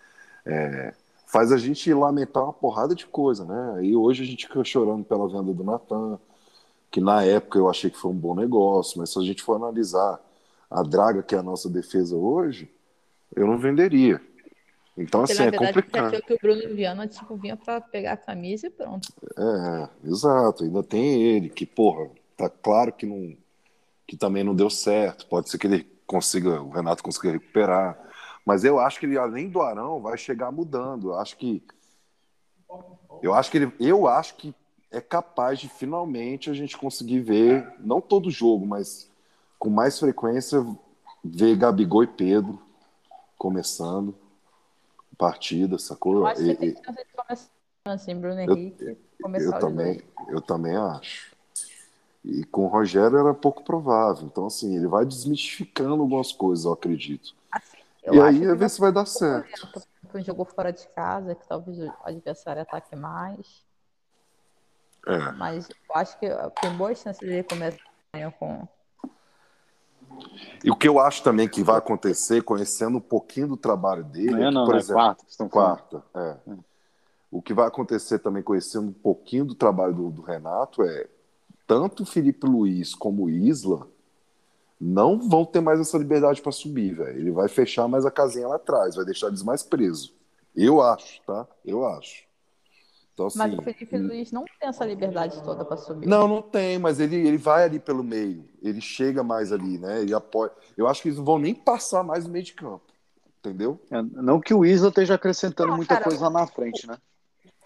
é, faz a gente lamentar uma porrada de coisa, né? E hoje a gente fica chorando pela venda do Natan, que na época eu achei que foi um bom negócio, mas se a gente for analisar a draga que é a nossa defesa hoje, Eu não venderia. Então, Porque, assim, na é verdade, complicado. você que o Bruno Viana tipo, vinha pra pegar a camisa e pronto. É, exato. Ainda tem ele, que, porra, tá claro que não que também não deu certo. Pode ser que ele consiga, o Renato consiga recuperar. Mas eu acho que ele, além do Arão, vai chegar mudando. Eu acho que. Eu acho que ele. Eu acho que é capaz de finalmente a gente conseguir ver, não todo jogo, mas com mais frequência, ver Gabigol e Pedro começando partida, sacou? Eu acho que E- tem começar assim, Bruno Eu- Henrique. Eu os também, eu também acho. E com o Rogério era pouco provável. Então, assim, ele vai desmistificando algumas coisas, eu acredito. Eu e acho aí, que a ver vai se vai dar certo. lento, porque um jogo fora de casa, que talvez o adversário ataque mais. É. Mas eu acho que tem boas chances dele começar com. E o que eu acho também que vai acontecer, conhecendo um pouquinho do trabalho dele, é Amanhã que, não, por né? exemplo, Quarta, vocês estão quarta, é. O que vai acontecer também, conhecendo um pouquinho do trabalho do, do Renato, é tanto o Felipe Luiz como o Isla não vão ter mais essa liberdade para subir, velho. Ele vai fechar mais a casinha lá atrás, vai deixar eles mais presos. Eu acho, tá? Eu acho. Então, assim, Mas o Felipe Luiz não tem essa liberdade toda para subir. Não, não tem, mas ele, ele vai ali pelo meio. Ele chega mais ali, né? Ele apoia. Eu acho que eles não vão nem passar mais no meio de campo. Entendeu? É, Não que o Isla esteja acrescentando Não, muita cara, coisa lá na frente, né?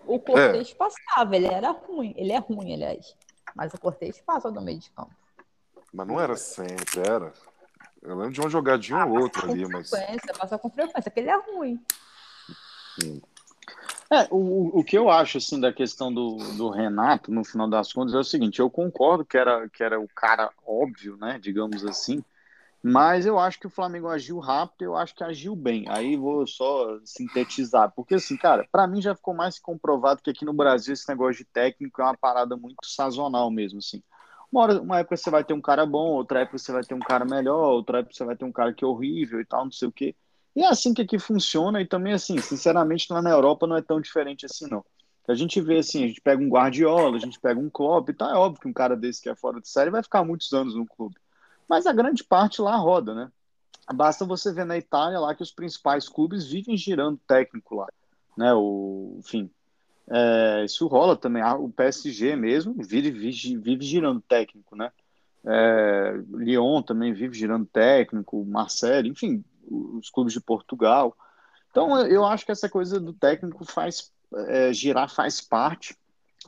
O Cortez passava, ele era ruim. Ele é ruim, aliás. Mas o Cortez passa do meio de campo. Mas não era sempre, era. Eu lembro de uma jogadinha ou outra Passa ali, com mas. frequência, passa com frequência, que ele é ruim. É, o, o que eu acho assim da questão do, do Renato, no final das contas, é o seguinte, eu concordo que era, que era o cara óbvio, né, digamos assim, mas eu acho que o Flamengo agiu rápido, eu acho que agiu bem. Aí vou só sintetizar, porque assim, cara, para mim já ficou mais comprovado que aqui no Brasil esse negócio de técnico é uma parada muito sazonal mesmo, assim. Uma, hora, uma época você vai ter um cara bom, outra época você vai ter um cara melhor, outra época você vai ter um cara que é horrível e tal, não sei o quê. E é assim que aqui funciona, e também, assim, sinceramente, lá na Europa não é tão diferente assim, não. A gente vê assim, a gente pega um Guardiola, a gente pega um Klopp, tá, é óbvio que um cara desse que é fora de série vai ficar muitos anos no clube. Mas a grande parte lá roda, né? Basta você ver na Itália lá que os principais clubes vivem girando técnico lá, né? O, enfim, é, isso rola também. Ah, O PSG mesmo vive, vive, girando técnico, né? É, Lyon também vive girando técnico, Marseille, enfim, os clubes de Portugal. Então, eu acho que essa coisa do técnico faz é, girar faz parte.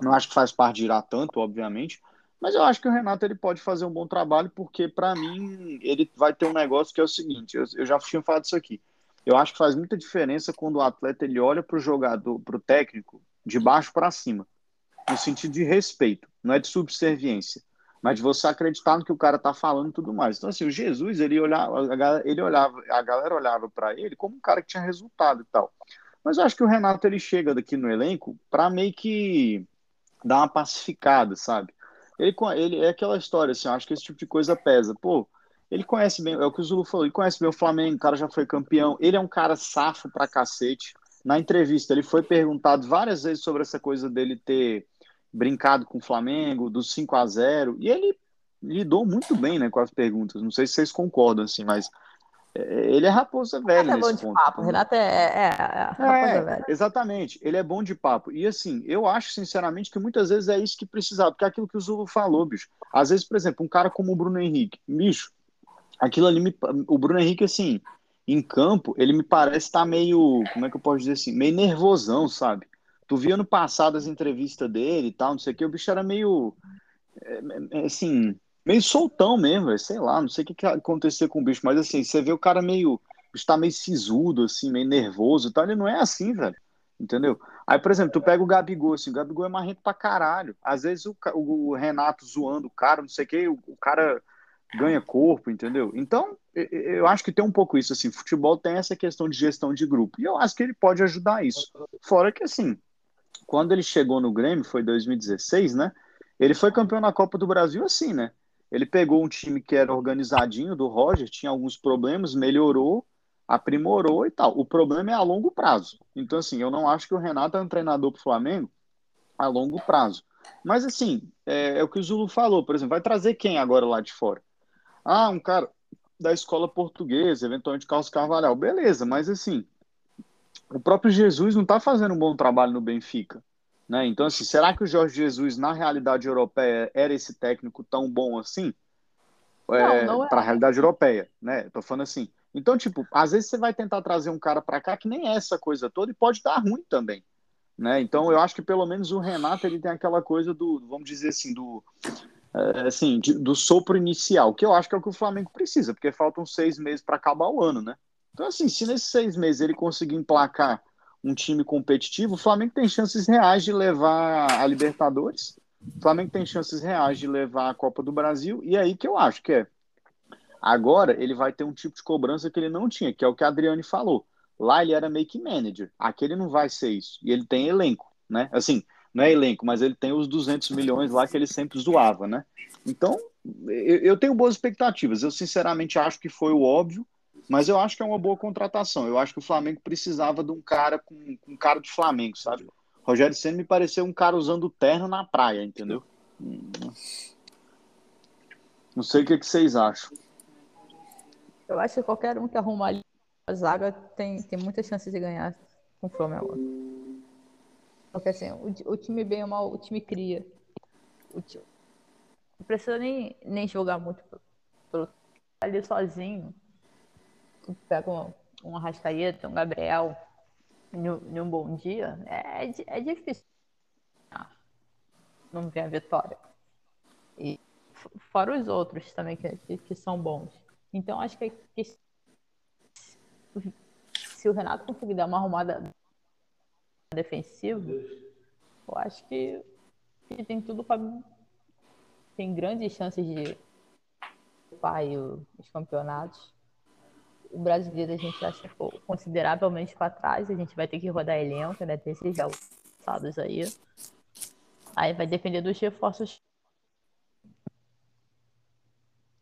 Não acho que faz parte girar tanto, obviamente, mas eu acho que o Renato ele pode fazer um bom trabalho, porque para mim ele vai ter um negócio que é o seguinte: eu, eu já tinha falado isso aqui. Eu acho que faz muita diferença quando o atleta ele olha para o jogador, para o técnico, de baixo para cima, no sentido de respeito, não é de subserviência mas de você acreditar no que o cara tá falando e tudo mais. Então, assim, o Jesus, ele olhava, ele olhava, a galera olhava para ele como um cara que tinha resultado e tal. Mas eu acho que o Renato, ele chega daqui no elenco para meio que dar uma pacificada, sabe? Ele, ele é aquela história, assim, eu acho que esse tipo de coisa pesa. Pô, ele conhece bem, é o que o Zulu falou, ele conhece bem o Flamengo, o cara já foi campeão, ele é um cara safo pra cacete. Na entrevista, ele foi perguntado várias vezes sobre essa coisa dele ter brincado com o Flamengo, dos 5 a 0 e ele lidou muito bem né, com as perguntas. Não sei se vocês concordam, assim, mas é, ele é raposa velha Renato é bom nesse de papo. Renato é, é, é raposa É, velha. exatamente. Ele é bom de papo. E assim, eu acho, sinceramente, que muitas vezes é isso que precisava, porque é aquilo que o Zulu falou, bicho. Às vezes, por exemplo, um cara como o Bruno Henrique, bicho, aquilo ali, me, o Bruno Henrique, assim, em campo, ele me parece estar meio, como é que eu posso dizer assim, meio nervosão, sabe? Tu via no passado as entrevistas dele e tal, não sei o que, o bicho era meio, é, é, assim, meio soltão mesmo, sei lá, não sei o que, que aconteceu com o bicho, mas assim, você vê o cara meio, está meio sisudo, assim, meio nervoso e tal, ele não é assim, velho, entendeu? Aí, por exemplo, tu pega o Gabigol, assim, o Gabigol é marrento pra caralho, às vezes o, o Renato zoando o cara, não sei o que, o, o cara ganha corpo, entendeu? Então, eu acho que tem um pouco isso, assim, futebol tem essa questão de gestão de grupo, e eu acho que ele pode ajudar isso, fora que, assim, quando ele chegou no Grêmio, foi 2016, né? Ele foi campeão na Copa do Brasil assim, né? Ele pegou um time que era organizadinho do Roger, tinha alguns problemas, melhorou, aprimorou e tal. O problema é a longo prazo. Então, assim, eu não acho que o Renato é um treinador para o Flamengo a longo prazo. Mas, assim, é, é, o que o Zulu falou, por exemplo, vai trazer quem agora lá de fora? Ah, um cara, da escola portuguesa, eventualmente Carlos Carvalhal, beleza, mas assim, o próprio Jesus não está fazendo um bom trabalho no Benfica. Né? Então, assim, será que o Jorge Jesus, na realidade europeia, era esse técnico tão bom assim? É, é. Para a realidade europeia, né? Tô falando assim. Então, tipo, às vezes você vai tentar trazer um cara para cá que nem é essa coisa toda e pode dar ruim também. Né? Então, eu acho que pelo menos o Renato ele tem aquela coisa do, vamos dizer assim, do, assim, de, do sopro inicial, que eu acho que é o que o Flamengo precisa, porque faltam seis meses para acabar o ano, né? Então, assim, se nesses seis meses ele conseguir emplacar um time competitivo, o Flamengo tem chances reais de levar a Libertadores, o Flamengo tem chances reais de levar a Copa do Brasil, e é aí que eu acho que é. Agora ele vai ter um tipo de cobrança que ele não tinha, que é o que a Adriane falou. Lá ele era make manager, aqui ele não vai ser isso. E ele tem elenco, né? Assim, não é elenco, mas ele tem os 200 milhões lá que ele sempre zoava, né? Então, eu, tenho boas expectativas. Eu sinceramente acho que foi o óbvio, mas eu acho que é uma boa contratação. Eu acho que o Flamengo precisava de um cara com, com cara de Flamengo, sabe? Rogério Senna me pareceu um cara usando terno na praia, entendeu? Não sei o que, que vocês acham. Eu acho que qualquer um que arrumar a zaga tem, tem muita chance de ganhar com o Flamengo. Porque assim, o, o, time bem ou mal, o time cria. O time, não precisa nem, nem jogar muito pelo, ali sozinho. Pega um, um Arrascaeta, um Gabriel, em um bom dia, é, é difícil não ver a vitória. E fora os outros também que, que, são bons. Então acho que, que, se o Renato conseguir dar uma arrumada defensiva, eu acho que, que tem tudo para tem grandes chances de pai os campeonatos o brasileiro a gente acha consideravelmente para trás, a gente vai ter que rodar elenco, né? Ter esses lançados aí. Aí vai depender dos reforços.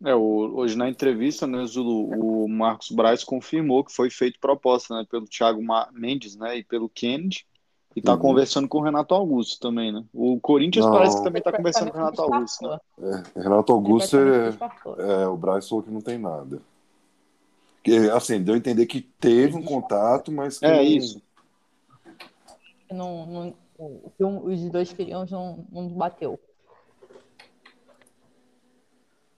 É, hoje na entrevista, né, Zulu, o Marcos Braz confirmou que foi feito proposta né, pelo Thiago Mendes né, e pelo Kennedy. E tá uhum. conversando com o Renato Augusto também, né? O Corinthians não. parece que também tá conversando com o Renato Augusto, né? É, Renato Augusto é, é, o Braz falou que não tem nada. Assim, deu a entender que teve um contato, mas que. É não... isso. Não, não, o que os dois queriam não, não bateu.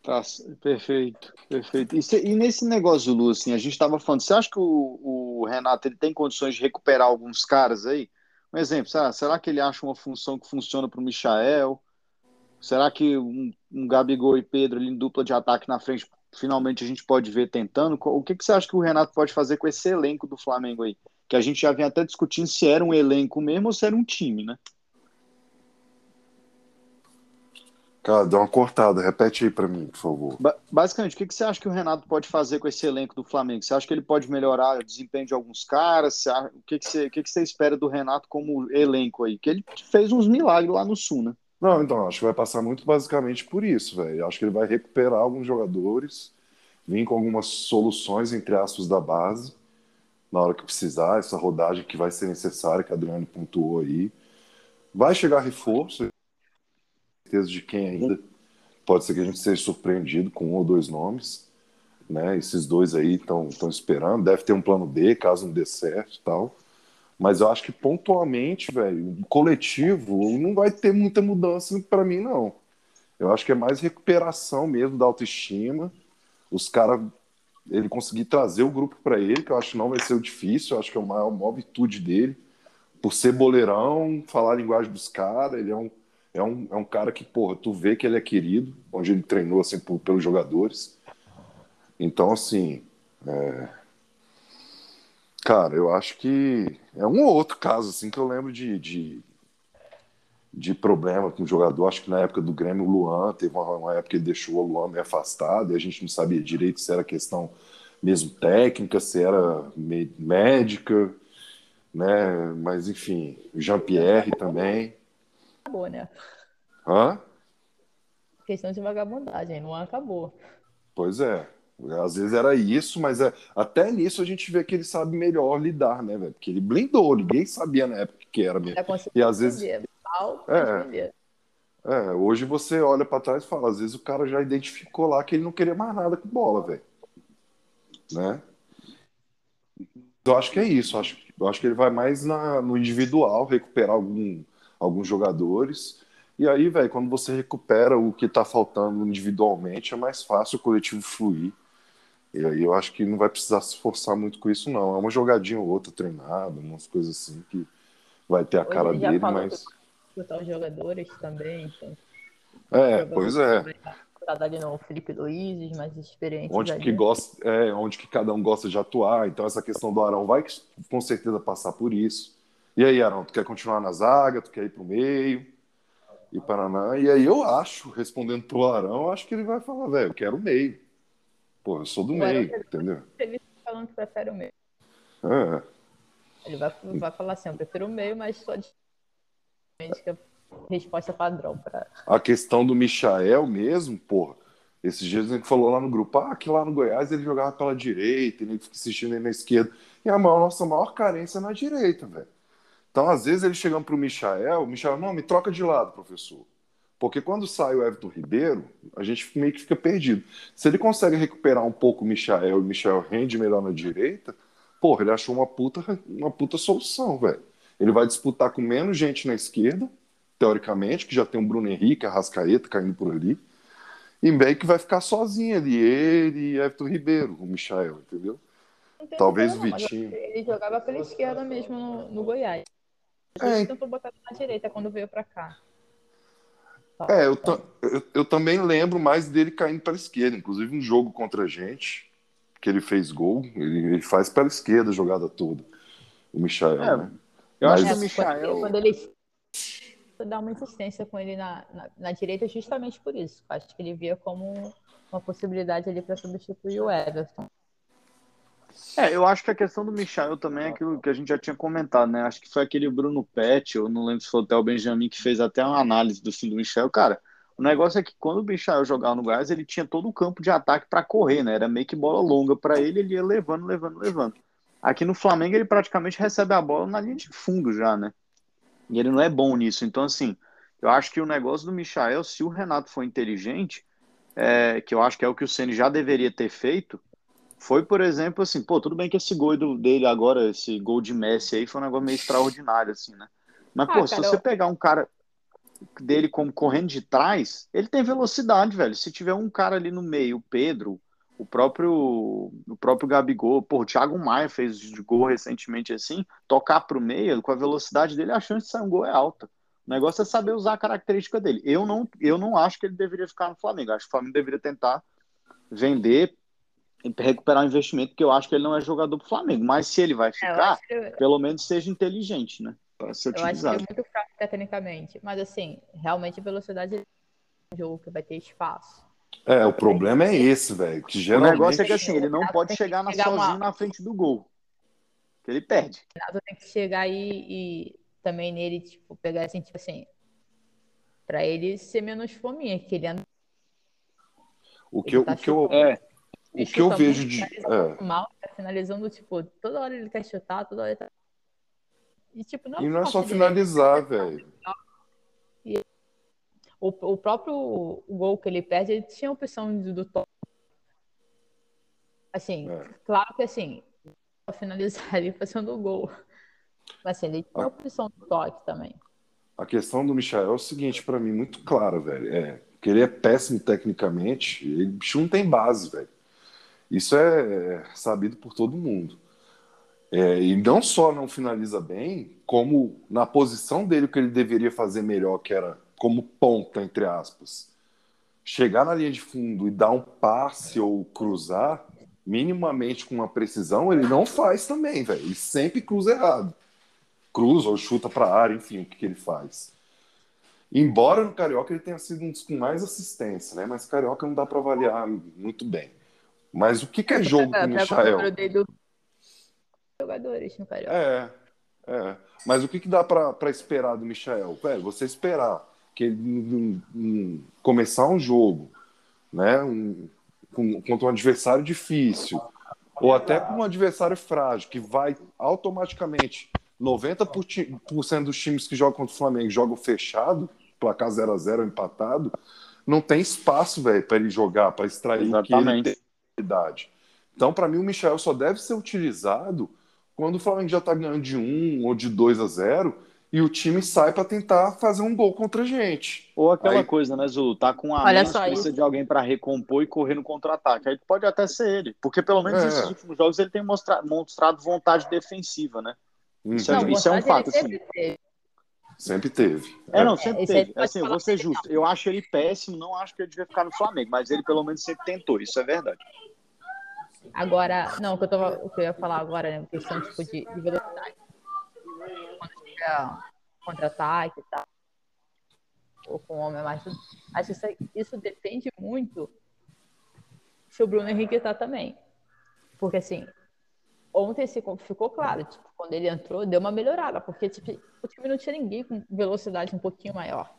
Tá, perfeito, perfeito. E, se, e nesse negócio, Lu, assim, a gente estava falando, você acha que o, o, Renato ele tem condições de recuperar alguns caras aí? Um exemplo, será, será que ele acha uma função que funciona para o Michael? Será que um, um Gabigol e Pedro ali em dupla de ataque na frente finalmente a gente pode ver tentando. O que, que você acha que o Renato pode fazer com esse elenco do Flamengo aí? Que a gente já vinha até discutindo se era um elenco mesmo ou se era um time, né? Cara, dá uma cortada, repete aí para mim, por favor. Ba basicamente, o que, que você acha que o Renato pode fazer com esse elenco do Flamengo? Você acha que ele pode melhorar o desempenho de alguns caras? Acha... O, que, que, você, o que, que você espera do Renato como elenco aí? Que ele fez uns milagres lá no Sul, né? Não, então, acho que vai passar muito basicamente por isso, velho. Acho que ele vai recuperar alguns jogadores, vir com algumas soluções, entre aspas, da base, na hora que precisar, essa rodagem que vai ser necessária, que a Adriano pontuou aí. Vai chegar reforço, certeza de quem ainda. Pode ser que a gente seja surpreendido com um ou dois nomes, né? Esses dois aí estão esperando. Deve ter um plano B, caso não dê certo e tal. Mas eu acho que pontualmente, velho, coletivo, não vai ter muita mudança para mim, não. Eu acho que é mais recuperação mesmo da autoestima. Os caras, ele conseguir trazer o grupo para ele, que eu acho que não vai ser o difícil, eu acho que é a maior, a maior virtude dele. Por ser boleirão, falar a linguagem dos caras, ele é um, é, um, é um cara que, porra, tu vê que ele é querido, onde ele treinou, assim, por, pelos jogadores. Então, assim, é, Cara, eu acho que é um ou outro caso assim que eu lembro de, de, de problema com o jogador. Acho que na época do Grêmio, o Luan teve uma, uma época que ele deixou o Luan meio afastado e a gente não sabia direito se era questão mesmo técnica, se era médica, né? Mas enfim, o Jean-Pierre também. Acabou, né? Hã? Questão de vagabundagem, não acabou. Pois é. Às vezes era isso, mas é, até nisso a gente vê que ele sabe melhor lidar, né, velho? Porque ele blindou, ninguém sabia na época que era mesmo. E às vezes. é, é, hoje você olha para trás e fala, às vezes o cara já identificou lá que ele não queria mais nada com bola, velho. né? Eu acho que é isso. Eu acho, eu acho que ele vai mais na, no individual, recuperar algum, alguns jogadores. E aí, velho, quando você recupera o que tá faltando individualmente, é mais fácil o coletivo fluir. E aí eu acho que não vai precisar se esforçar muito com isso, não. É uma jogadinha ou outra treinada, umas coisas assim que vai ter a Hoje cara dele, mas. Botar os jogadores também, então. É, pois é. Tá ali no Felipe Luiz, mais experientes. Onde ali. que gosta, é, onde que cada um gosta de atuar. Então essa questão do Arão vai com certeza passar por isso. E aí, Arão, tu quer continuar na zaga, tu quer ir pro meio? E Paraná. E aí eu acho, respondendo pro Arão, eu acho que ele vai falar, velho, eu quero o meio. Pô, eu sou do Agora, meio, entendeu? Ele falando que prefere o meio. É. Ele vai, vai falar assim, eu prefiro o meio, mas só de que a resposta padrão para. A questão do Michael mesmo, porra. Esses dias gente falou lá no grupo, ah, que lá no Goiás ele jogava pela direita, ele fica assistindo ele na esquerda. E a maior, nossa maior carência é na direita, velho. Então, às vezes, ele chegando pro Michael, o Michael, não, me troca de lado, professor. Porque quando sai o Everton Ribeiro, a gente meio que fica perdido. Se ele consegue recuperar um pouco o Michael e o Michael rende melhor na direita, porra, ele achou uma puta, uma puta solução, velho. Ele vai disputar com menos gente na esquerda, teoricamente, que já tem o Bruno Henrique, a Rascaeta caindo por ali. E meio que vai ficar sozinho ali, ele e Everton Ribeiro, o Michael, entendeu? Talvez o Vitinho. Ele jogava pela esquerda mesmo no, no Goiás. É. tentou botar na direita quando veio para cá. É, eu, eu, eu, também lembro mais dele caindo para a esquerda. Inclusive, um jogo contra a gente, que ele fez gol, ele, ele faz para a esquerda a jogada toda. O Michael, é, né? Eu Mas... acho que o Michael. Quando ele dá uma insistência com ele na, na, na, direita, justamente por isso. Acho que ele via como uma possibilidade ali para substituir o Everton. É, eu acho que a questão do Michael também é aquilo que a gente já tinha comentado, né? Acho que foi aquele Bruno Pet, eu não lembro se foi o Benjamin que fez até uma análise do fim do Michel. Cara, o negócio é que quando o Michel jogava no Gás, ele tinha todo o campo de ataque para correr, né? Era meio que bola longa para ele, ele ia levando, levando, levando. Aqui no Flamengo, ele praticamente recebe a bola na linha de fundo já, né? E ele não é bom nisso. Então, assim, eu acho que o negócio do Michael, se o Renato for inteligente, é, que eu acho que é o que o Ceni já deveria ter feito, foi, por exemplo, assim, pô, tudo bem que esse gol dele agora, esse gol de Messi aí, foi um negócio meio extraordinário, assim, né? Mas, ah, pô, cara, se você eu... pegar um cara dele como correndo de trás, ele tem velocidade, velho. Se tiver um cara ali no meio, o Pedro, o próprio o próprio Gabigol, pô, o Thiago Maia fez de gol recentemente assim, tocar pro meio, com a velocidade dele, a chance de sair um gol é alta. O negócio é saber usar a característica dele. Eu não, eu não acho que ele deveria ficar no Flamengo. Acho que o Flamengo deveria tentar vender recuperar o investimento, porque eu acho que ele não é jogador pro Flamengo. Mas se ele vai é, ficar, que... pelo menos seja inteligente, né? Para ser utilizado. Eu acho que é muito fraco tecnicamente. Mas assim, realmente a velocidade é um jogo que vai ter espaço. É, o problema é esse, velho. Que geralmente... O negócio é que assim, ele não pode chegar na sozinho uma... na frente do gol. Que ele perde. O Renato tem que chegar aí e também nele, tipo, pegar assim, tipo assim, pra ele ser menos fominha, que ele anda. O que, eu, tá o que eu. É. O que eu vejo de. É. Mal, tá finalizando, tipo, toda hora ele quer chutar, toda hora ele tá. E, tipo, não, é e não é só finalizar, velho. O, o próprio gol que ele perde, ele tinha a opção do, do toque. Assim, é. claro que assim, finalizar ele fazendo o gol. Mas assim, ele tinha a opção do toque também. A questão do Michel é o seguinte, para mim, muito clara, velho. É que ele é péssimo tecnicamente, ele bicho não tem base, velho. Isso é sabido por todo mundo. É, e não só não finaliza bem, como na posição dele que ele deveria fazer melhor, que era como ponta, entre aspas, chegar na linha de fundo e dar um passe ou cruzar, minimamente com uma precisão, ele não faz também, velho. Ele sempre cruza errado. Cruza ou chuta para a área, enfim, o que, que ele faz. Embora no Carioca ele tenha sido um dos com mais assistência, né? Mas Carioca não dá para avaliar muito bem. Mas o que, que é jogo com o Michael? Jogadores no Carioca. É, é. Mas o que, que dá para esperar do Michael? Velho, você esperar que ele um, um, começar um jogo, né, um, com, contra um adversário difícil, ou até com um adversário frágil, que vai automaticamente 90% dos times que jogam contra o Flamengo jogam fechado, placar 0 a 0 empatado, não tem espaço, velho, para ele jogar, para extrair Exatamente. o que ele tem Então, para mim, o Michel só deve ser utilizado quando o Flamengo já está ganhando de 1 ou de 2 a 0 e o time sai para tentar fazer um gol contra a gente. Ou aquela Aí... coisa, né, Zulu? Tá com a Olha precisa de alguém para recompor e correr no contra-ataque. Aí pode até ser ele, porque pelo menos é. nesses últimos jogos ele tem mostrado, mostrado vontade defensiva, né? Uhum. Isso, é, isso é um fato, assim. Teve. Sempre teve. É, não, sempre é, teve. Assim, eu vou ser justo. Eu acho ele péssimo, não acho que ele devia ficar no Flamengo, mas ele pelo menos sempre tentou, isso é verdade. Agora, não, o que eu, tava, o que eu ia falar agora, né, questão tipo, de, de velocidade. Quando contra-ataque e tal, ou com homem mais. Acho que isso depende muito se o Bruno Henrique tá também. Porque, assim, ontem ficou claro, tipo, quando ele entrou, deu uma melhorada, porque tipo, o time não tinha ninguém com velocidade um pouquinho maior.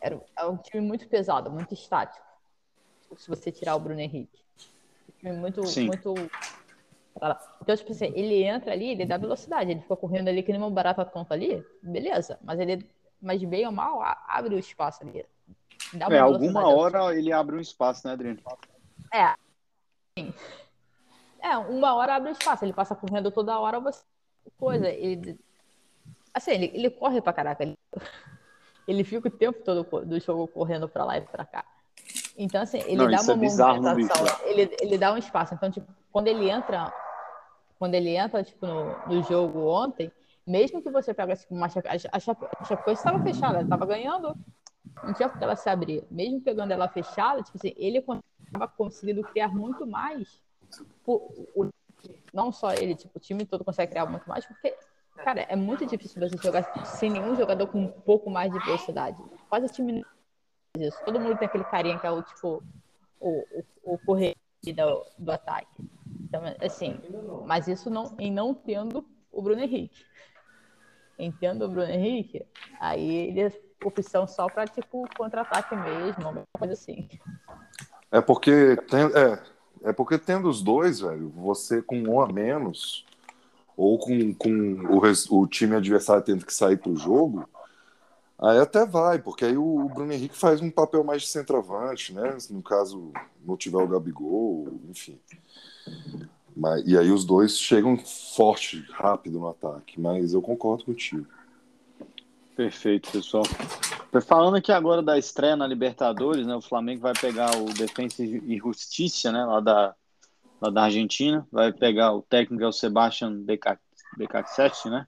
Era, era um time muito pesado, muito estático. Se você tirar o Bruno Henrique. Time muito, Sim. muito. Então, tipo assim, ele entra ali, ele dá velocidade, ele fica correndo ali que nem uma barata tonta ali, beleza. Mas ele, mas bem ou mal, abre o espaço ali. é, alguma hora ele abre um espaço, né, Adriano? É. Sim. É, uma hora abre espaço, ele passa correndo toda hora, você. Coisa, ele. Assim, ele, ele corre pra caraca. Ele, ele fica o tempo todo do jogo correndo pra lá e pra cá. Então, assim, ele Não, dá uma é movimentação, ele, ele dá um espaço. Então, tipo, quando ele entra, quando ele entra, tipo, no, no jogo ontem, mesmo que você pegue assim, uma a, Chapecoense estava fechada, ela estava ganhando, não tinha porque ela se abrir. Mesmo pegando ela fechada, tipo assim, ele estava conseguindo criar muito mais o, o, não só ele, tipo, o time todo consegue criar muito mais, porque, cara, é muito difícil você jogar sem nenhum jogador com um pouco mais de velocidade. Quase o time não isso. Todo mundo tem aquele carinha que é o, tipo, o, o, o correr do, do ataque. Então, assim, mas isso não, em não tendo o Bruno Henrique. Entendo o Bruno Henrique, aí ele é opção só para tipo contra-ataque mesmo, alguma coisa assim. É porque tem, é, é porque tendo os dois, velho, você com um a menos, ou com, com o, o time adversário tendo que sair pro jogo, aí até vai, porque aí o, Bruno Henrique faz um papel mais de centroavante, né? No caso, não tiver o Gabigol, enfim. Mas, e aí os dois chegam forte, rápido no ataque, mas eu concordo contigo. Perfeito, pessoal. Falando aqui agora da estreia na Libertadores, né? O Flamengo vai pegar o Defensa e Justiça, né? Lá da, lá da Argentina. Vai pegar o técnico é o Sebastian Becacetti, né?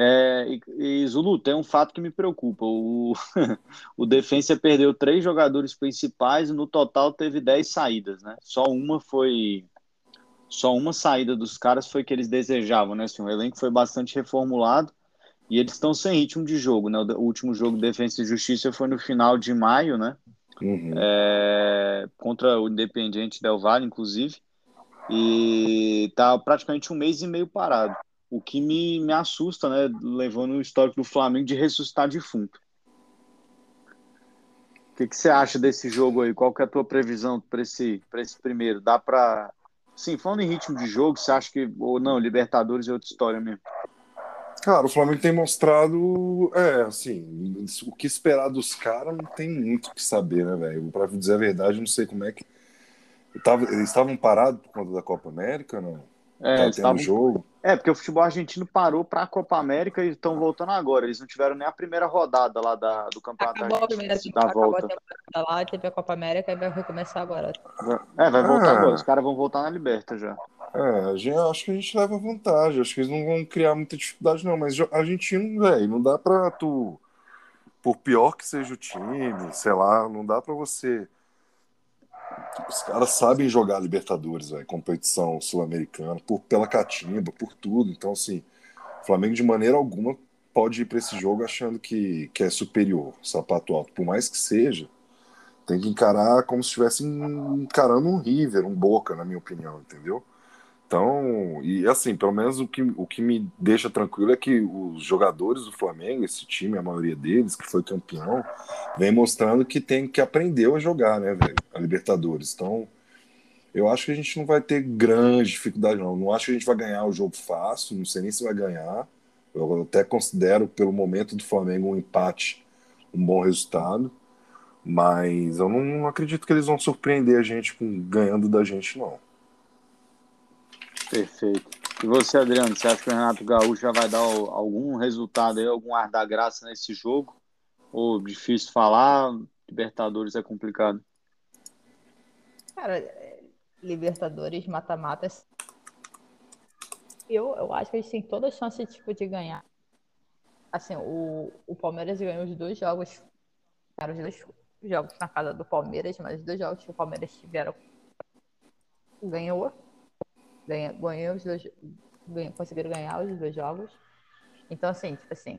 É, e, e, Zulu, tem um fato que me preocupa. O, o Defensa perdeu três jogadores principais e no total teve dez saídas, né? Só uma foi. Só uma saída dos caras foi que eles desejavam, né? Assim, o elenco foi bastante reformulado e eles estão sem ritmo de jogo, né? O último jogo de Defesa e Justiça foi no final de maio, né? Uhum. É, contra o Independiente Del Valle, inclusive. E tá praticamente um mês e meio parado. O que me, me assusta, né? Levando o histórico do Flamengo de ressuscitar defunto. O que, que você acha desse jogo aí? Qual que é a tua previsão para esse, esse primeiro? Dá para. Sim, falando em ritmo de jogo, você acha que. Ou não, Libertadores é outra história mesmo? Cara, o Flamengo tem mostrado, é, assim, o que esperar dos caras não tem muito o que saber, né, velho? Pra dizer a verdade, não sei como é que. Tava, eles estavam parados por conta da Copa América, não? É, tá estavam... jogo. É, porque o futebol argentino parou para a Copa América e estão voltando agora. Eles não tiveram nem a primeira rodada lá da, do campeonato acabou a primeira, da acabou volta. a lá, teve a Copa América e vai recomeçar agora. É, vai voltar ah. agora. Os caras vão voltar na Liberta já. É, gente, acho que a gente leva vantagem. Acho que eles não vão criar muita dificuldade, não. Mas argentino, velho, não dá pra tu. Por pior que seja o time, sei lá, não dá pra você. Os caras sabem jogar Libertadores, velho, competição sul-americana, por, pela catimba, por tudo. Então, assim, o Flamengo de maneira alguma pode ir para esse jogo achando que, que é superior, sapato alto. Por mais que seja, tem que encarar como se estivesse encarando um River, um Boca, na minha opinião, entendeu? Então, e assim, pelo menos o que, o que me deixa tranquilo é que os jogadores do Flamengo, esse time, a maioria deles, que foi campeão, vem mostrando que tem que aprender a jogar, né, velho? A Libertadores. Então, eu acho que a gente não vai ter grande dificuldade, não. Não acho que a gente vai ganhar o jogo fácil, não sei nem se vai ganhar. Eu até considero, pelo momento do Flamengo, um empate um bom resultado. Mas eu não, acredito que eles vão surpreender a gente com, ganhando da gente, não. Perfeito. E você, Adriano, você acha que o Renato Gaúcho já vai dar algum resultado aí, algum ar da graça nesse jogo? Ou difícil falar? Libertadores é complicado. Cara, Libertadores, mata-mata. Eu, eu acho que gente tem toda a chance tipo, de ganhar. Assim, o, o Palmeiras ganhou os dois jogos. Eram os dois jogos na casa do Palmeiras, mas os dois jogos que o Palmeiras tiveram ganhou. Ganhou os dois. Conseguiram ganhar os dois jogos. Então, assim, tipo assim.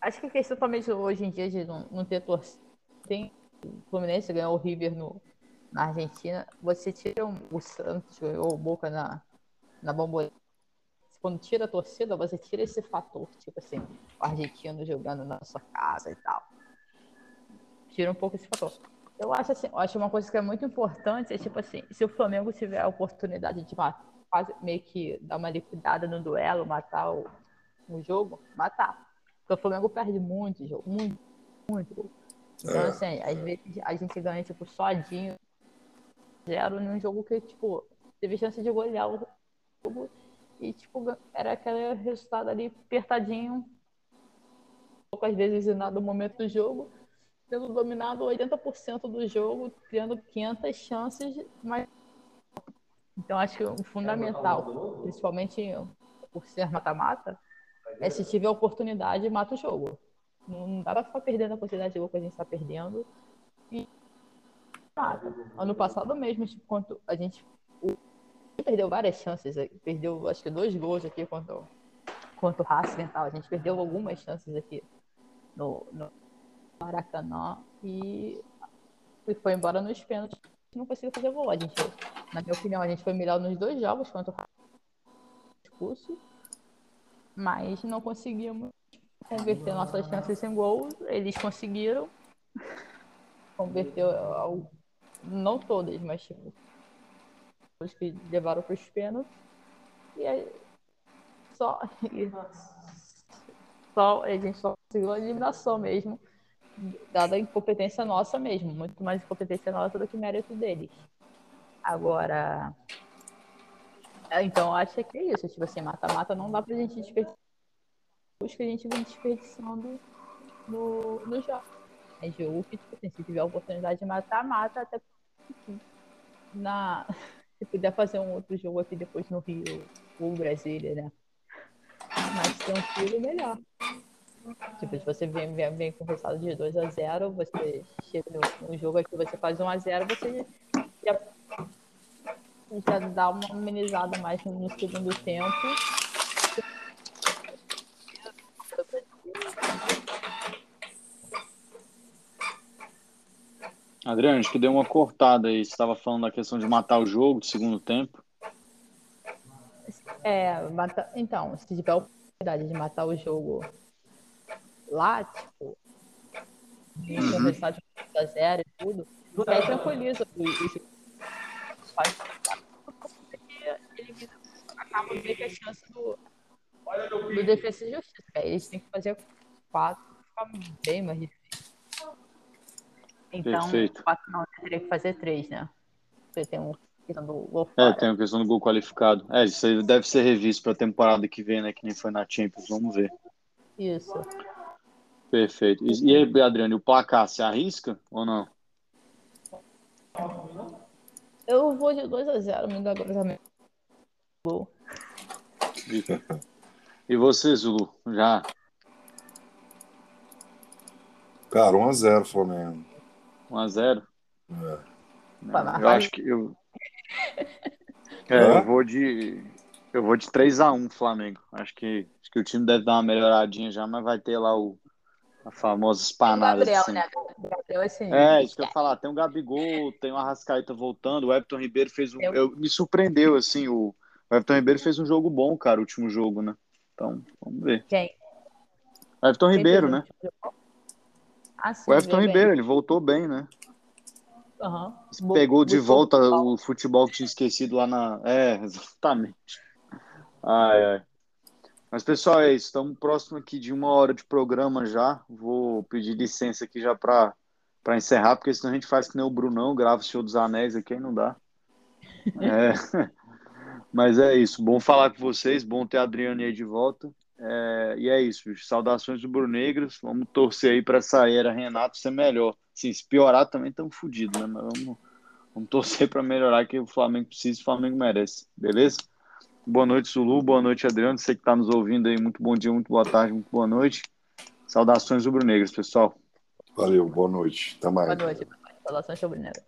Acho que a questão também hoje em dia de não, não ter torcida. Tem. O Fluminense ganhou o River no, na Argentina. Você tira um, o Santos, ganhou o Boca na, na Bombolera. Quando tira a torcida, você tira esse fator, tipo assim, o argentino jogando na sua casa e tal. Tira um pouco esse fator. Eu acho assim, eu acho uma coisa que é muito importante, é tipo assim, se o Flamengo tiver a oportunidade de matar, quase meio que dar uma liquidada no duelo, matar o, o jogo, matar. Porque o Flamengo perde muito jogo, muito, muito. Então, é. assim, às vezes a gente ganha, tipo, sodinho, zero, num jogo que, tipo, teve chance de golear o jogo e, tipo, era aquele resultado ali apertadinho, poucas vezes e nada no momento do jogo tendo dominado 80% do jogo, criando 500 chances, mas então acho que o fundamental, principalmente por ser mata-mata, é se tiver oportunidade, mata o jogo. Não dá pra ficar perdendo a quantidade de gol que a gente está perdendo e mata. Ano passado mesmo, tipo, quando a gente perdeu várias chances, perdeu acho que dois gols aqui contra, contra o Racing e tal. A gente perdeu algumas chances aqui no, no Maracanã e, foi embora nos pênaltis. Não conseguiu fazer gol. A gente, na minha opinião, a gente foi melhor nos dois jogos contra o expulso, mas não conseguimos converter nossas chances em gol. Eles conseguiram converter, não todas, mas tipo, os que levaram para os pênaltis. E aí, só, e, só, a gente só conseguiu a eliminação mesmo dada a incompetência nossa mesmo, muito mais incompetência nossa do que mérito deles. Agora, então acho que é isso, tipo assim, mata-mata não dá pra gente desperdiçar os que a gente vem desperdiçando no, no jogo. É jogo que, tipo assim, se tiver a oportunidade de matar, mata, até na... se puder fazer um outro jogo aqui depois no Rio ou Brasília, né? Mais tranquilo, melhor. Tipo, se você vem, vem, vem com resultado de 2 a 0 você chega no, jogo aqui, você faz 1 a 0 você já, já dá uma amenizada mais no, no segundo tempo. Adriano, acho que deu uma cortada aí. Você estava falando da questão de matar o jogo do segundo tempo. É, mata... então, se tiver a oportunidade de matar o jogo lá, tipo, uhum. resultado de a zero e tudo, e aí tranquiliza os ele acaba meio que a chance do, do defesa e justiça. Eles têm que fazer quatro, fica bem mais difícil. Então, Perfeito. quatro não, teria que fazer três, né? Porque tem um questão do gol É, tem a questão do gol qualificado. É, isso aí deve ser revisto para a temporada que vem, né? Que nem foi na Champions. Vamos ver. Isso. Perfeito. E aí, Adriano, o placar, se arrisca ou não? Eu vou de 2x0, me dá cruzamento. Gol. E você, Zulu? Já? Cara, 1x0 Flamengo. 1x0? É. Eu acho que eu. É, eu vou de. Eu vou de 3x1 Flamengo. Acho que, acho que o time deve dar uma melhoradinha já, mas vai ter lá o a famosa espanada. Gabriel, assim. né? Gabriel, assim, é, isso que eu ia falar. Tem o Gabigol, tem o Arrascaeta voltando. O Everton Ribeiro fez um. Eu... eu... me surpreendeu, assim. O... o Everton Ribeiro fez um jogo bom, cara, o último jogo, né? Então, vamos ver. Quem? O Everton Quem Ribeiro, né? Ah, sim, o Everton Ribeiro, bem. ele voltou bem, né? Uhum. Pegou de volta futebol. o futebol que tinha esquecido lá na. É, exatamente. Ai, ai. Mas, pessoal, é isso. Estamos próximo aqui de uma hora de programa já. Vou pedir licença aqui já para encerrar, porque senão a gente faz que nem o Brunão, grava o Senhor dos Anéis aqui e não dá. É. Mas é isso. Bom falar com vocês. Bom ter a Adriane aí de volta. É, e é isso, bicho. Saudações do Bruno. Vamos torcer aí para essa era Renato ser melhor. Se piorar também estamos fodidos, né? Mas vamos, vamos torcer para melhorar que o Flamengo precisa e o Flamengo merece. Beleza? Boa noite, Zulu. Boa noite, Adriano. Você que está nos ouvindo aí, muito bom dia, muito boa tarde, muito boa noite. Saudações rubro-negras, pessoal. Valeu, boa noite. Até mais. Boa noite. Saudações rubro-negras.